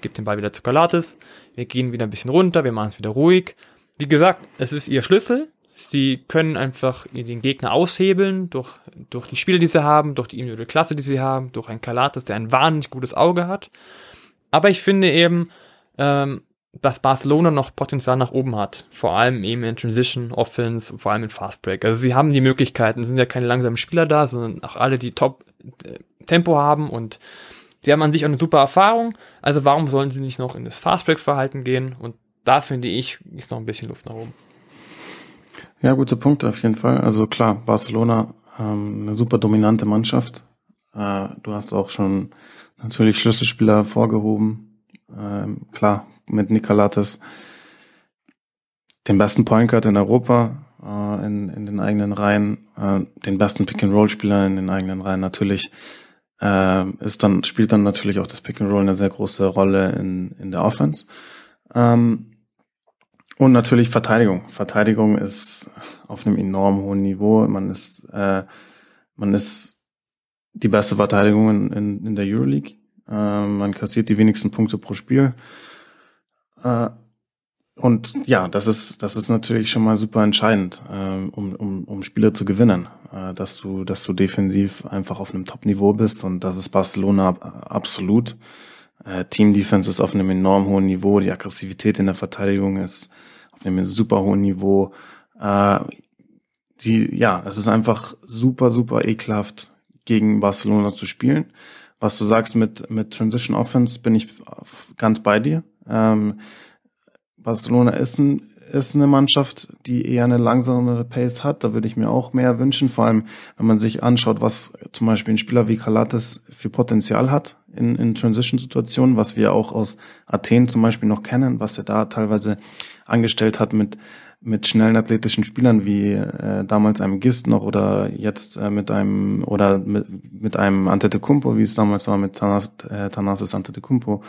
gebt den Ball wieder zu Galates, wir gehen wieder ein bisschen runter, wir machen es wieder ruhig. Wie gesagt, es ist ihr Schlüssel. Sie können einfach den Gegner aushebeln durch, durch die Spiele, die sie haben, durch die individuelle Klasse, die sie haben, durch einen Kalates, der ein wahnsinnig gutes Auge hat. Aber ich finde eben, ähm, dass Barcelona noch Potenzial nach oben hat. Vor allem eben in Transition, Offense, vor allem in Fast Break. Also sie haben die Möglichkeiten, sind ja keine langsamen Spieler da, sondern auch alle, die Top äh, Tempo haben und die haben an sich auch eine super Erfahrung. Also warum sollen sie nicht noch in das Fast Break Verhalten gehen? Und da finde ich, ist noch ein bisschen Luft nach oben. Ja, gute Punkte auf jeden Fall. Also klar, Barcelona, ähm, eine super dominante Mannschaft. Äh, du hast auch schon natürlich Schlüsselspieler vorgehoben. Ähm, klar, mit Nikolates den besten Point Guard in Europa äh, in, in den eigenen Reihen, äh, den besten Pick and Roll Spieler in den eigenen Reihen natürlich äh, ist dann spielt dann natürlich auch das Pick and Roll eine sehr große Rolle in in der Offense ähm, und natürlich Verteidigung. Verteidigung ist auf einem enorm hohen Niveau. Man ist äh, man ist die beste Verteidigung in, in, in der Euroleague. Äh, man kassiert die wenigsten Punkte pro Spiel. Äh, und ja, das ist, das ist natürlich schon mal super entscheidend, äh, um, um, um Spiele zu gewinnen, äh, dass du, dass du defensiv einfach auf einem Top-Niveau bist und das ist Barcelona absolut. Äh, Team Defense ist auf einem enorm hohen Niveau, die Aggressivität in der Verteidigung ist auf einem super hohen Niveau. Die, ja, es ist einfach super, super ekelhaft, gegen Barcelona zu spielen. Was du sagst mit, mit Transition Offense, bin ich ganz bei dir. Ähm, Barcelona ist, ein, ist eine Mannschaft, die eher eine langsamere Pace hat. Da würde ich mir auch mehr wünschen. Vor allem, wenn man sich anschaut, was zum Beispiel ein Spieler wie Kalates für Potenzial hat in, in Transition-Situationen, was wir auch aus Athen zum Beispiel noch kennen, was er da teilweise angestellt hat mit mit schnellen athletischen Spielern wie äh, damals einem Gist noch oder jetzt äh, mit einem oder mit, mit einem Antetokounmpo, wie es damals war mit Tanas, äh, Thanasis Antetokounmpo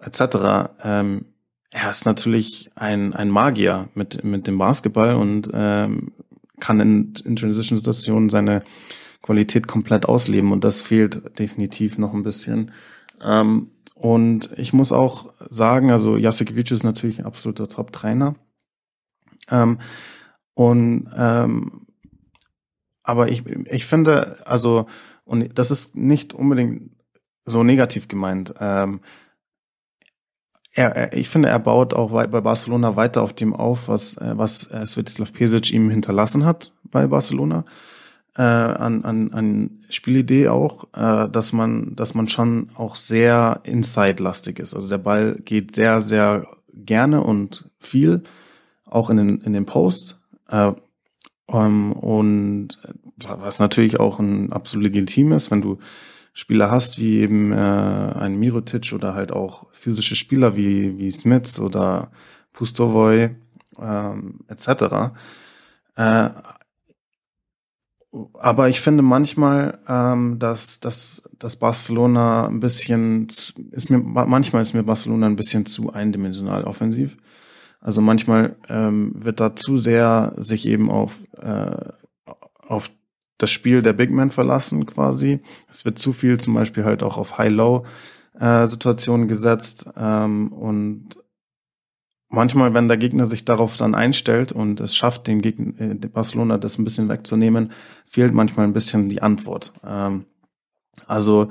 etc. Ähm, er ist natürlich ein, ein Magier mit, mit dem Basketball und ähm, kann in, in Transition-Situationen seine Qualität komplett ausleben und das fehlt definitiv noch ein bisschen. Ähm, und ich muss auch sagen, also Jasekiewicz ist natürlich ein absoluter Top-Trainer. Ähm, und ähm, aber ich, ich finde, also, und das ist nicht unbedingt so negativ gemeint. Ähm, er, ich finde, er baut auch bei Barcelona weiter auf dem auf, was, äh, was äh, Svetislav Pesic ihm hinterlassen hat bei Barcelona. Äh, an, an, an Spielidee auch, äh, dass man, dass man schon auch sehr inside-lastig ist. Also der Ball geht sehr, sehr gerne und viel, auch in den, in den Post. Äh, ähm, und was natürlich auch ein absolut legitim ist, wenn du Spieler hast, wie eben äh, ein Mirotic oder halt auch physische Spieler wie, wie Smits oder Pustovoy ähm, etc. Äh, aber ich finde manchmal, ähm, dass, dass, dass Barcelona ein bisschen ist mir manchmal ist mir Barcelona ein bisschen zu eindimensional offensiv. Also manchmal ähm, wird da zu sehr sich eben auf äh, auf das Spiel der Big Man verlassen quasi. Es wird zu viel zum Beispiel halt auch auf High-Low-Situationen äh, gesetzt ähm, und manchmal, wenn der Gegner sich darauf dann einstellt und es schafft, den Gegner, äh, Barcelona das ein bisschen wegzunehmen, fehlt manchmal ein bisschen die Antwort. Ähm, also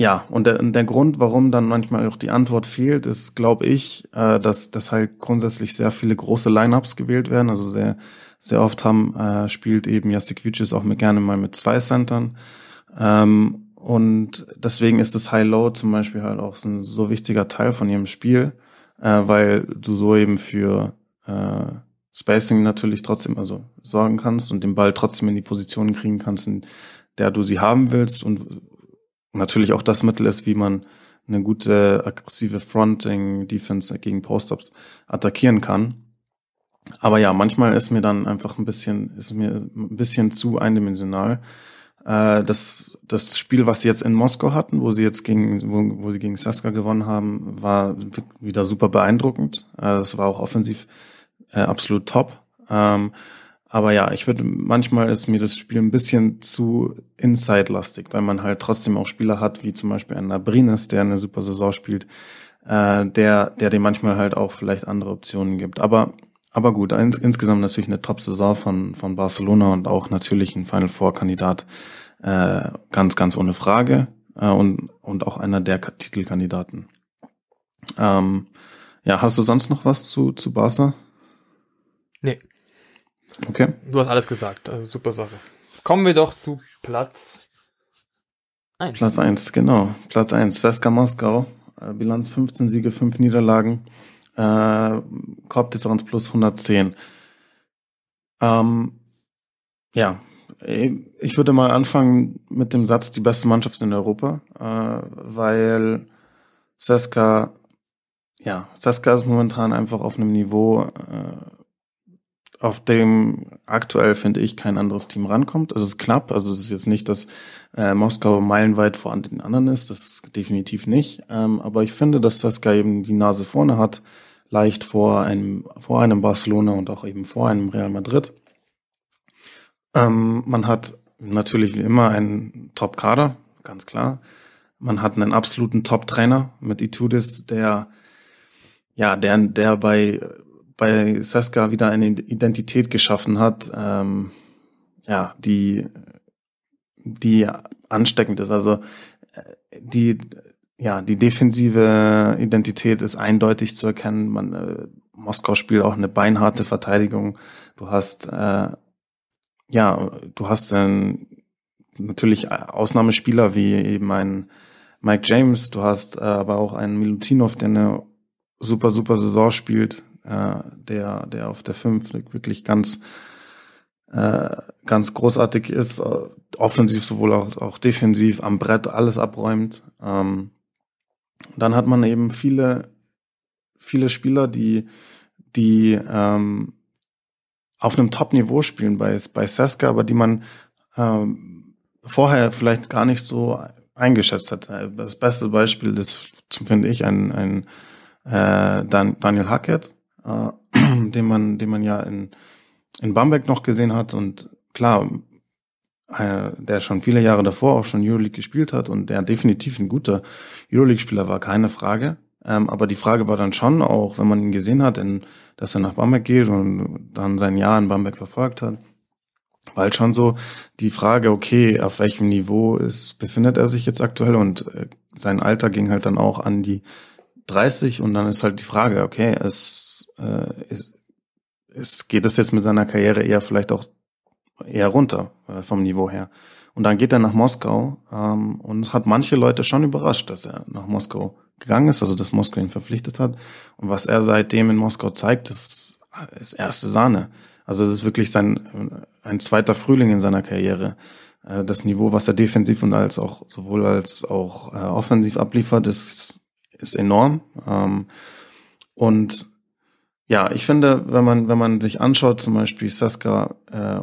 ja, und der, der Grund, warum dann manchmal auch die Antwort fehlt, ist, glaube ich, äh, dass, dass halt grundsätzlich sehr viele große Lineups gewählt werden. Also sehr, sehr oft haben, äh, spielt eben Jasikvicius auch mit, gerne mal mit zwei Centern. Ähm, und deswegen ist das High-Low zum Beispiel halt auch so ein so wichtiger Teil von ihrem Spiel äh, weil du so eben für äh, Spacing natürlich trotzdem also sorgen kannst und den Ball trotzdem in die Position kriegen kannst, in der du sie haben willst und natürlich auch das Mittel ist, wie man eine gute aggressive Fronting Defense gegen Post-ups attackieren kann. Aber ja, manchmal ist mir dann einfach ein bisschen, ist mir ein bisschen zu eindimensional. Äh, das, das Spiel, was sie jetzt in Moskau hatten, wo sie jetzt gegen, wo, wo sie gegen Saska gewonnen haben, war wieder super beeindruckend. Äh, das war auch offensiv äh, absolut top. Ähm, aber ja, ich würde, manchmal ist mir das Spiel ein bisschen zu inside-lastig, weil man halt trotzdem auch Spieler hat, wie zum Beispiel ein Nabrines, der eine super Saison spielt, äh, der, der dem manchmal halt auch vielleicht andere Optionen gibt. Aber, aber gut, ins, insgesamt natürlich eine Top-Saison von, von Barcelona und auch natürlich ein Final Four-Kandidat äh, ganz, ganz ohne Frage äh, und, und auch einer der Titelkandidaten. Ähm, ja, hast du sonst noch was zu, zu Barca? Nee. Okay. Du hast alles gesagt, also super Sache. Kommen wir doch zu Platz 1. Platz 1, genau. Platz 1, Seska Moskau. Äh, Bilanz 15 Siege, 5 Niederlagen. Äh, Korbdifferenz plus 110. Ähm, ja, ich würde mal anfangen mit dem Satz, die beste Mannschaft in Europa, äh, weil Seska, ja, Seska ist momentan einfach auf einem Niveau, äh, auf dem aktuell, finde ich, kein anderes Team rankommt. Es ist knapp, also es ist jetzt nicht, dass äh, Moskau meilenweit vor den anderen ist, das ist definitiv nicht. Ähm, aber ich finde, dass Seska eben die Nase vorne hat, leicht vor einem, vor einem Barcelona und auch eben vor einem Real Madrid. Ähm, man hat natürlich wie immer einen Top-Kader, ganz klar. Man hat einen absoluten Top-Trainer mit Itudis, der ja, der, der bei bei Seska wieder eine Identität geschaffen hat, ähm, ja, die die ansteckend ist. Also äh, die ja, die defensive Identität ist eindeutig zu erkennen. Man, äh, Moskau spielt auch eine beinharte Verteidigung. Du hast äh, ja, du hast dann natürlich Ausnahmespieler wie eben ein Mike James, du hast äh, aber auch einen Milutinov, der eine super, super Saison spielt, äh, der, der auf der 5 wirklich ganz, äh, ganz großartig ist, äh, offensiv sowohl auch, auch defensiv, am Brett alles abräumt. Ähm, dann hat man eben viele, viele Spieler, die, die ähm, auf einem Top-Niveau spielen bei, bei Seska, aber die man ähm, vorher vielleicht gar nicht so eingeschätzt hat. Das beste Beispiel ist, finde ich, ein, ein äh, Dan Daniel Hackett, äh, den man, den man ja in, in Bamberg noch gesehen hat und klar, äh, der schon viele Jahre davor auch schon Euroleague gespielt hat und der definitiv ein guter Euroleague-Spieler war, keine Frage. Ähm, aber die Frage war dann schon auch, wenn man ihn gesehen hat, in, dass er nach Bamberg geht und dann sein Jahr in Bamberg verfolgt hat, war halt schon so die Frage, okay, auf welchem Niveau ist, befindet er sich jetzt aktuell und äh, sein Alter ging halt dann auch an die 30 und dann ist halt die Frage, okay, es, äh, es, es geht es jetzt mit seiner Karriere eher vielleicht auch eher runter äh, vom Niveau her. Und dann geht er nach Moskau ähm, und es hat manche Leute schon überrascht, dass er nach Moskau gegangen ist, also dass Moskau ihn verpflichtet hat. Und was er seitdem in Moskau zeigt, ist, ist erste Sahne. Also es ist wirklich sein ein zweiter Frühling in seiner Karriere. äh, das Niveau, was er defensiv und als auch sowohl als auch äh, offensiv abliefert, ist, ist enorm. Ähm, und ja, ich finde, wenn man, wenn man sich anschaut, zum Beispiel Saska, äh,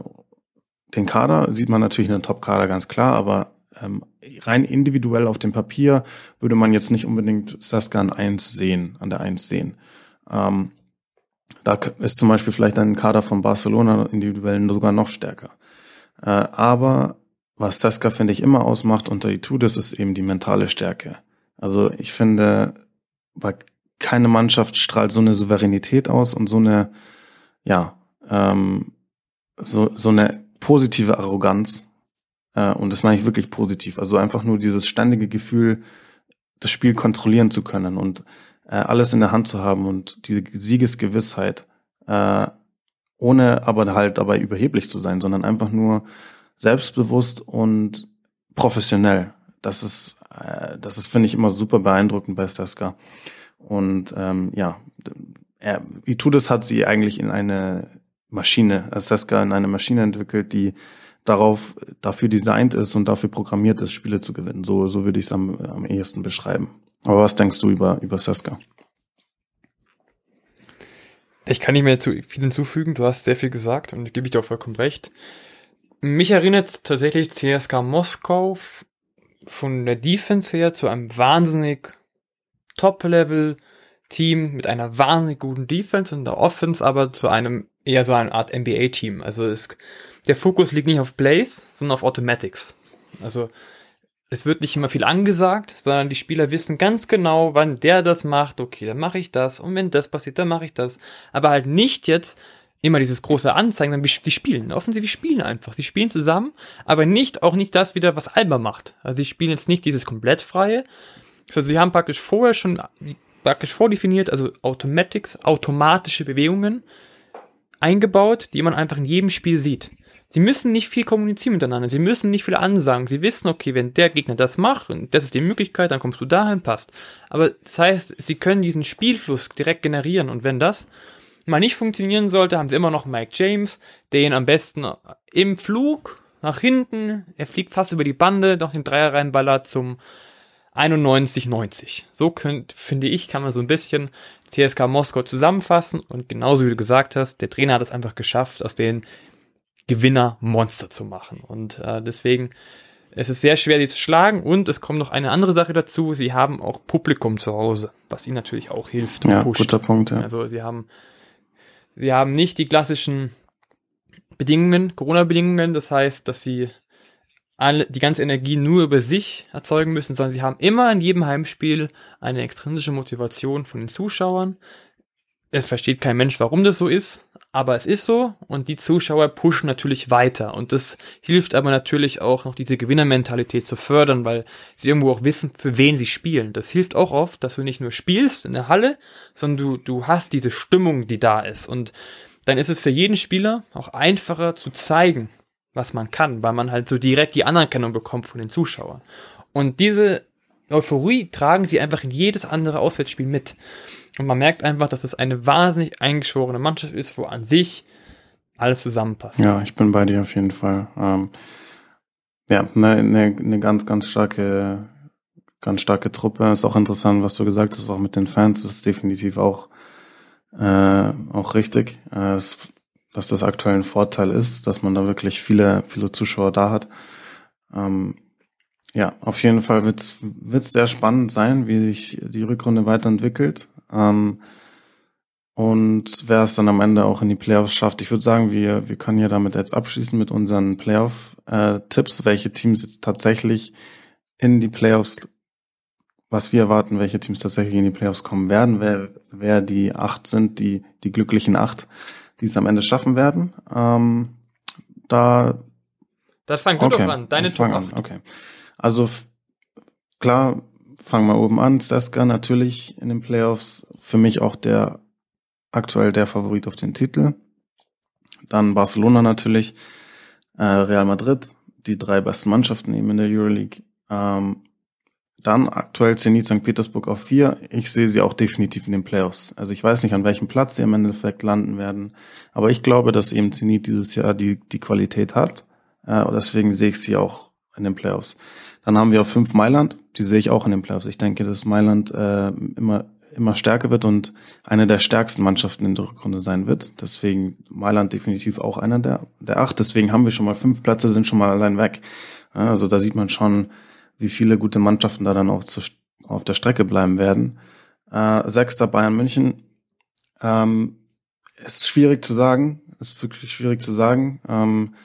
den Kader, sieht man natürlich einen Top-Kader ganz klar, aber ähm, rein individuell auf dem Papier würde man jetzt nicht unbedingt Saska an eins sehen, an der eins sehen. Ähm, da ist zum Beispiel vielleicht ein Kader von Barcelona individuell sogar noch stärker. Äh, aber was Saska, finde ich, immer ausmacht unter Itu, das ist eben die mentale Stärke. Also ich finde, bei keine Mannschaft strahlt so eine Souveränität aus und so eine, ja, ähm, so, so eine positive Arroganz. Äh, und das meine ich wirklich positiv. Also einfach nur dieses ständige Gefühl, das Spiel kontrollieren zu können und äh, alles in der Hand zu haben und diese Siegesgewissheit, äh, ohne aber halt dabei überheblich zu sein, sondern einfach nur selbstbewusst und professionell. Das ist, äh, das ist, finde ich, immer super beeindruckend bei Seska. Und ähm, ja, er, Itudes hat sie eigentlich in eine Maschine, Seska in eine Maschine entwickelt, die darauf, dafür designt ist und dafür programmiert ist, Spiele zu gewinnen. So, so würde ich es am, am ehesten beschreiben. Aber was denkst du über, über Seska? Ich kann nicht mehr zu viel hinzufügen. Du hast sehr viel gesagt und gebe ich dir auch vollkommen recht. Mich erinnert tatsächlich CSK Moskau von der Defense her zu einem wahnsinnig Top-Level-Team mit einer wahnsinnig guten Defense und der Offense aber zu einem eher so eine Art NBA-Team. Also es, der Fokus liegt nicht auf Plays, sondern auf Automatics. Also es wird nicht immer viel angesagt, sondern die Spieler wissen ganz genau, wann der das macht. Okay, dann mache ich das. Und wenn das passiert, dann mache ich das. Aber halt nicht jetzt immer dieses große Anzeigen, sondern die spielen. Offensichtlich spielen einfach. Sie spielen zusammen, aber nicht auch nicht das wieder, was Alba macht. Also sie spielen jetzt nicht dieses komplett freie, also sie haben praktisch vorher schon praktisch vordefiniert, also Automatics, automatische Bewegungen eingebaut, die man einfach in jedem Spiel sieht. Sie müssen nicht viel kommunizieren miteinander, sie müssen nicht viel ansagen, sie wissen, okay, wenn der Gegner das macht und das ist die Möglichkeit, dann kommst du dahin, passt. Aber das heißt, sie können diesen Spielfluss direkt generieren und wenn das mal nicht funktionieren sollte, haben sie immer noch Mike James, den am besten im Flug nach hinten, er fliegt fast über die Bande, noch den Dreier reinballert zum 91-90. So könnt, finde ich, kann man so ein bisschen CSK Moskau zusammenfassen und genauso wie du gesagt hast, der Trainer hat es einfach geschafft, aus den Gewinner Monster zu machen und äh, deswegen es ist sehr schwer, sie zu schlagen und es kommt noch eine andere Sache dazu. Sie haben auch Publikum zu Hause, was ihnen natürlich auch hilft. Und ja, pusht. guter Punkt. Ja. Also sie haben, sie haben nicht die klassischen Bedingungen, Corona-Bedingungen. Das heißt, dass sie alle, die ganze Energie nur über sich erzeugen müssen, sondern sie haben immer in jedem Heimspiel eine extrinsische Motivation von den Zuschauern. Es versteht kein Mensch, warum das so ist, aber es ist so und die Zuschauer pushen natürlich weiter und das hilft aber natürlich auch noch diese Gewinnermentalität zu fördern, weil sie irgendwo auch wissen, für wen sie spielen. Das hilft auch oft, dass du nicht nur spielst in der Halle, sondern du, du hast diese Stimmung, die da ist und dann ist es für jeden Spieler auch einfacher zu zeigen, was man kann, weil man halt so direkt die Anerkennung bekommt von den Zuschauern. Und diese Euphorie tragen sie einfach in jedes andere Auswärtsspiel mit. Und man merkt einfach, dass es eine wahnsinnig eingeschworene Mannschaft ist, wo an sich alles zusammenpasst. Ja, ich bin bei dir auf jeden Fall. Ähm, ja, eine, eine, eine ganz, ganz starke, ganz starke Truppe. Ist auch interessant, was du gesagt hast, auch mit den Fans. Das ist definitiv auch, äh, auch richtig. Äh, es dass das aktuell ein Vorteil ist, dass man da wirklich viele, viele Zuschauer da hat. Ähm, ja, auf jeden Fall wird es sehr spannend sein, wie sich die Rückrunde weiterentwickelt. Ähm, und wer es dann am Ende auch in die Playoffs schafft. Ich würde sagen, wir, wir können ja damit jetzt abschließen mit unseren Playoff-Tipps, äh, welche Teams jetzt tatsächlich in die Playoffs, was wir erwarten, welche Teams tatsächlich in die Playoffs kommen werden, wer, wer die acht sind, die, die glücklichen acht die es am Ende schaffen werden. Ähm, da. Das fang du okay, doch an, deine Top an. Okay. Also klar, fangen wir oben an. Seska natürlich in den Playoffs. Für mich auch der aktuell der Favorit auf den Titel. Dann Barcelona natürlich, äh, Real Madrid, die drei besten Mannschaften eben in der Euroleague. Ähm, dann aktuell Zenit St. Petersburg auf vier. Ich sehe sie auch definitiv in den Playoffs. Also ich weiß nicht, an welchem Platz sie im Endeffekt landen werden. Aber ich glaube, dass eben Zenit dieses Jahr die, die Qualität hat, Äh, deswegen sehe ich sie auch in den Playoffs. Dann haben wir auf fünf Mailand, die sehe ich auch in den Playoffs. Ich denke, dass Mailand äh, immer immer stärker wird und eine der stärksten Mannschaften in der Rückrunde sein wird. Deswegen Mailand definitiv auch einer der, der acht. Deswegen haben wir schon mal fünf Plätze, sind schon mal allein weg. Also da sieht man schon, wie viele gute Mannschaften da dann auch zu, auf der Strecke bleiben werden. Äh, Sechster Bayern München. Ähm, ist schwierig zu sagen. Ist wirklich schwierig zu sagen. Ähm,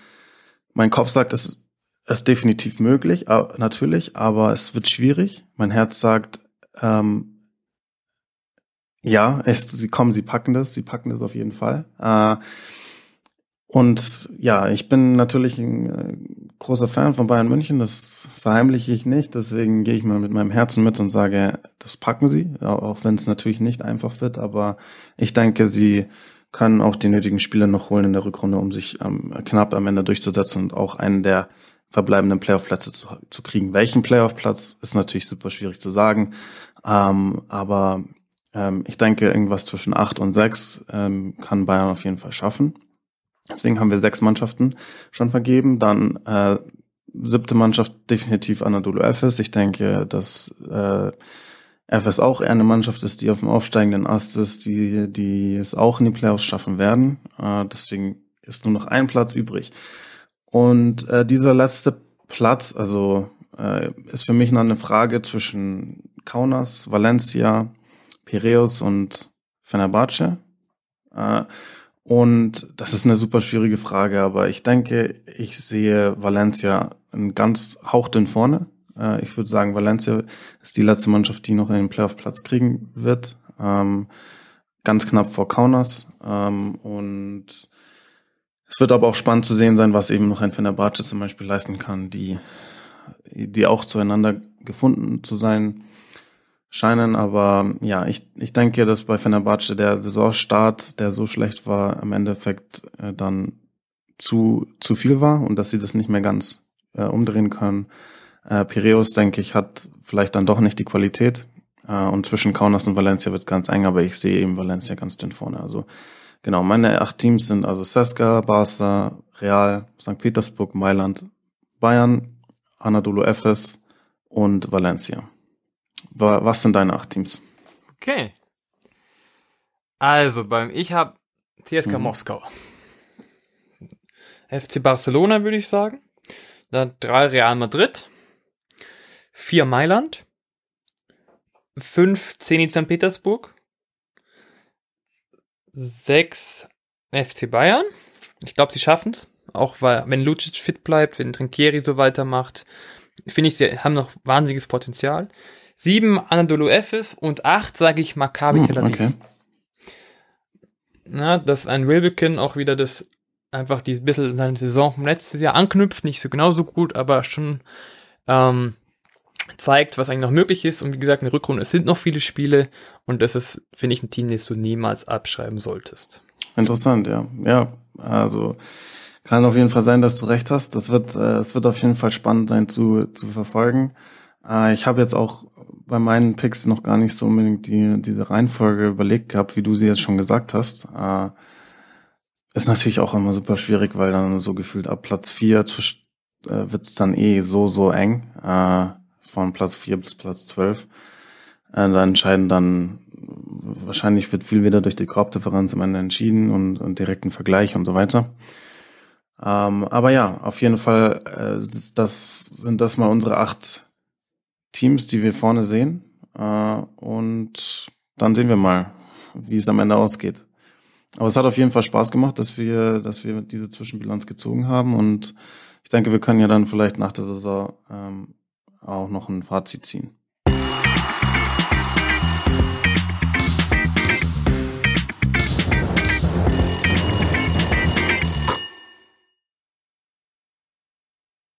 mein Kopf sagt, es ist definitiv möglich, natürlich, aber es wird schwierig. Mein Herz sagt, ähm, ja, es, sie kommen, sie packen das, sie packen das auf jeden Fall. Äh, und ja, ich bin natürlich ein äh, großer Fan von Bayern München, das verheimliche ich nicht, deswegen gehe ich mal mit meinem Herzen mit und sage, das packen sie, auch wenn es natürlich nicht einfach wird, aber ich denke, sie können auch die nötigen Spiele noch holen in der Rückrunde, um sich ähm, knapp am Ende durchzusetzen und auch einen der verbleibenden Playoff-Plätze zu, zu kriegen. Welchen Playoff-Platz ist natürlich super schwierig zu sagen, ähm, aber ähm, ich denke, irgendwas zwischen acht und sechs ähm, kann Bayern auf jeden Fall schaffen. Deswegen haben wir sechs Mannschaften schon vergeben. Dann äh, siebte Mannschaft definitiv Anadolu Efes. Ich denke, dass äh, Efes auch eher eine Mannschaft ist, die auf dem aufsteigenden Ast ist, die, die es auch in die Playoffs schaffen werden. Äh, deswegen ist nur noch ein Platz übrig. Und äh, dieser letzte Platz, also äh, ist für mich noch eine Frage zwischen Kaunas, Valencia, Piraeus und Fenerbahce. Äh, und das ist eine super schwierige Frage, aber ich denke, ich sehe Valencia ein ganz hauchdünn vorne. Äh, ich würde sagen, Valencia ist die letzte Mannschaft, die noch einen Playoff-Platz kriegen wird. Ähm, ganz knapp vor Kaunas. Ähm, und es wird aber auch spannend zu sehen sein, was eben noch ein Fenerbahce zum Beispiel leisten kann, die, die auch zueinander gefunden zu sein scheinen. Aber ja, ich, ich denke, dass bei Fenerbahce der Saisonstart, der so schlecht war, im Endeffekt äh, dann zu, zu viel war und dass sie das nicht mehr ganz äh, umdrehen können. Äh, Piraeus, denke ich, hat vielleicht dann doch nicht die Qualität. Äh, und zwischen Kaunas und Valencia wird ganz eng, aber ich sehe eben Valencia ganz dünn vorne. Also genau, meine acht Teams sind also Seska, Barca, Real, St. Petersburg, Mailand, Bayern, Anadolu Efes und Valencia. Was sind deine acht Teams? Okay. Also, beim ich habe CSK mhm. Moskau. FC Barcelona würde ich sagen. Dann drei Real Madrid. Vier Mailand. Fünf Zenit St. Petersburg. Sechs FC Bayern. Ich glaube, sie schaffen es. Auch weil, wenn Lucic fit bleibt, wenn Trinkieri so weitermacht, finde ich, sie haben noch wahnsinniges Potenzial sieben Anadolu Efes und acht, sage ich, Maccabi hm, Tel Aviv. Okay. Na, dass ein Wilbekin auch wieder das einfach die bisschen seine Saison vom letzten Jahr anknüpft, nicht so genauso gut, aber schon ähm, zeigt, was eigentlich noch möglich ist. Und wie gesagt, eine Rückrunde, es sind noch viele Spiele und das ist, finde ich, ein Team, das du niemals abschreiben solltest. Interessant, ja. Ja, also kann auf jeden Fall sein, dass du recht hast. Das wird, äh, es wird auf jeden Fall spannend sein zu, zu verfolgen. Äh, ich habe jetzt auch bei meinen Picks noch gar nicht so unbedingt die, diese Reihenfolge überlegt gehabt, wie du sie jetzt schon gesagt hast. Äh, ist natürlich auch immer super schwierig, weil dann so gefühlt ab Platz vier äh, wird's dann eh so, so eng. Äh, von Platz vier bis Platz zwölf. Äh, da entscheiden dann, wahrscheinlich wird viel wieder durch die Korbdifferenz am Ende entschieden und, und direkten Vergleich und so weiter. Ähm, aber ja, auf jeden Fall äh, das, sind das mal unsere acht Teams, die wir vorne sehen. Äh, und dann sehen wir mal, wie es am Ende ausgeht. Aber es hat auf jeden Fall Spaß gemacht, dass wir, dass wir diese Zwischenbilanz gezogen haben. Und ich denke, wir können ja dann vielleicht nach der Saison ähm, auch noch ein Fazit ziehen.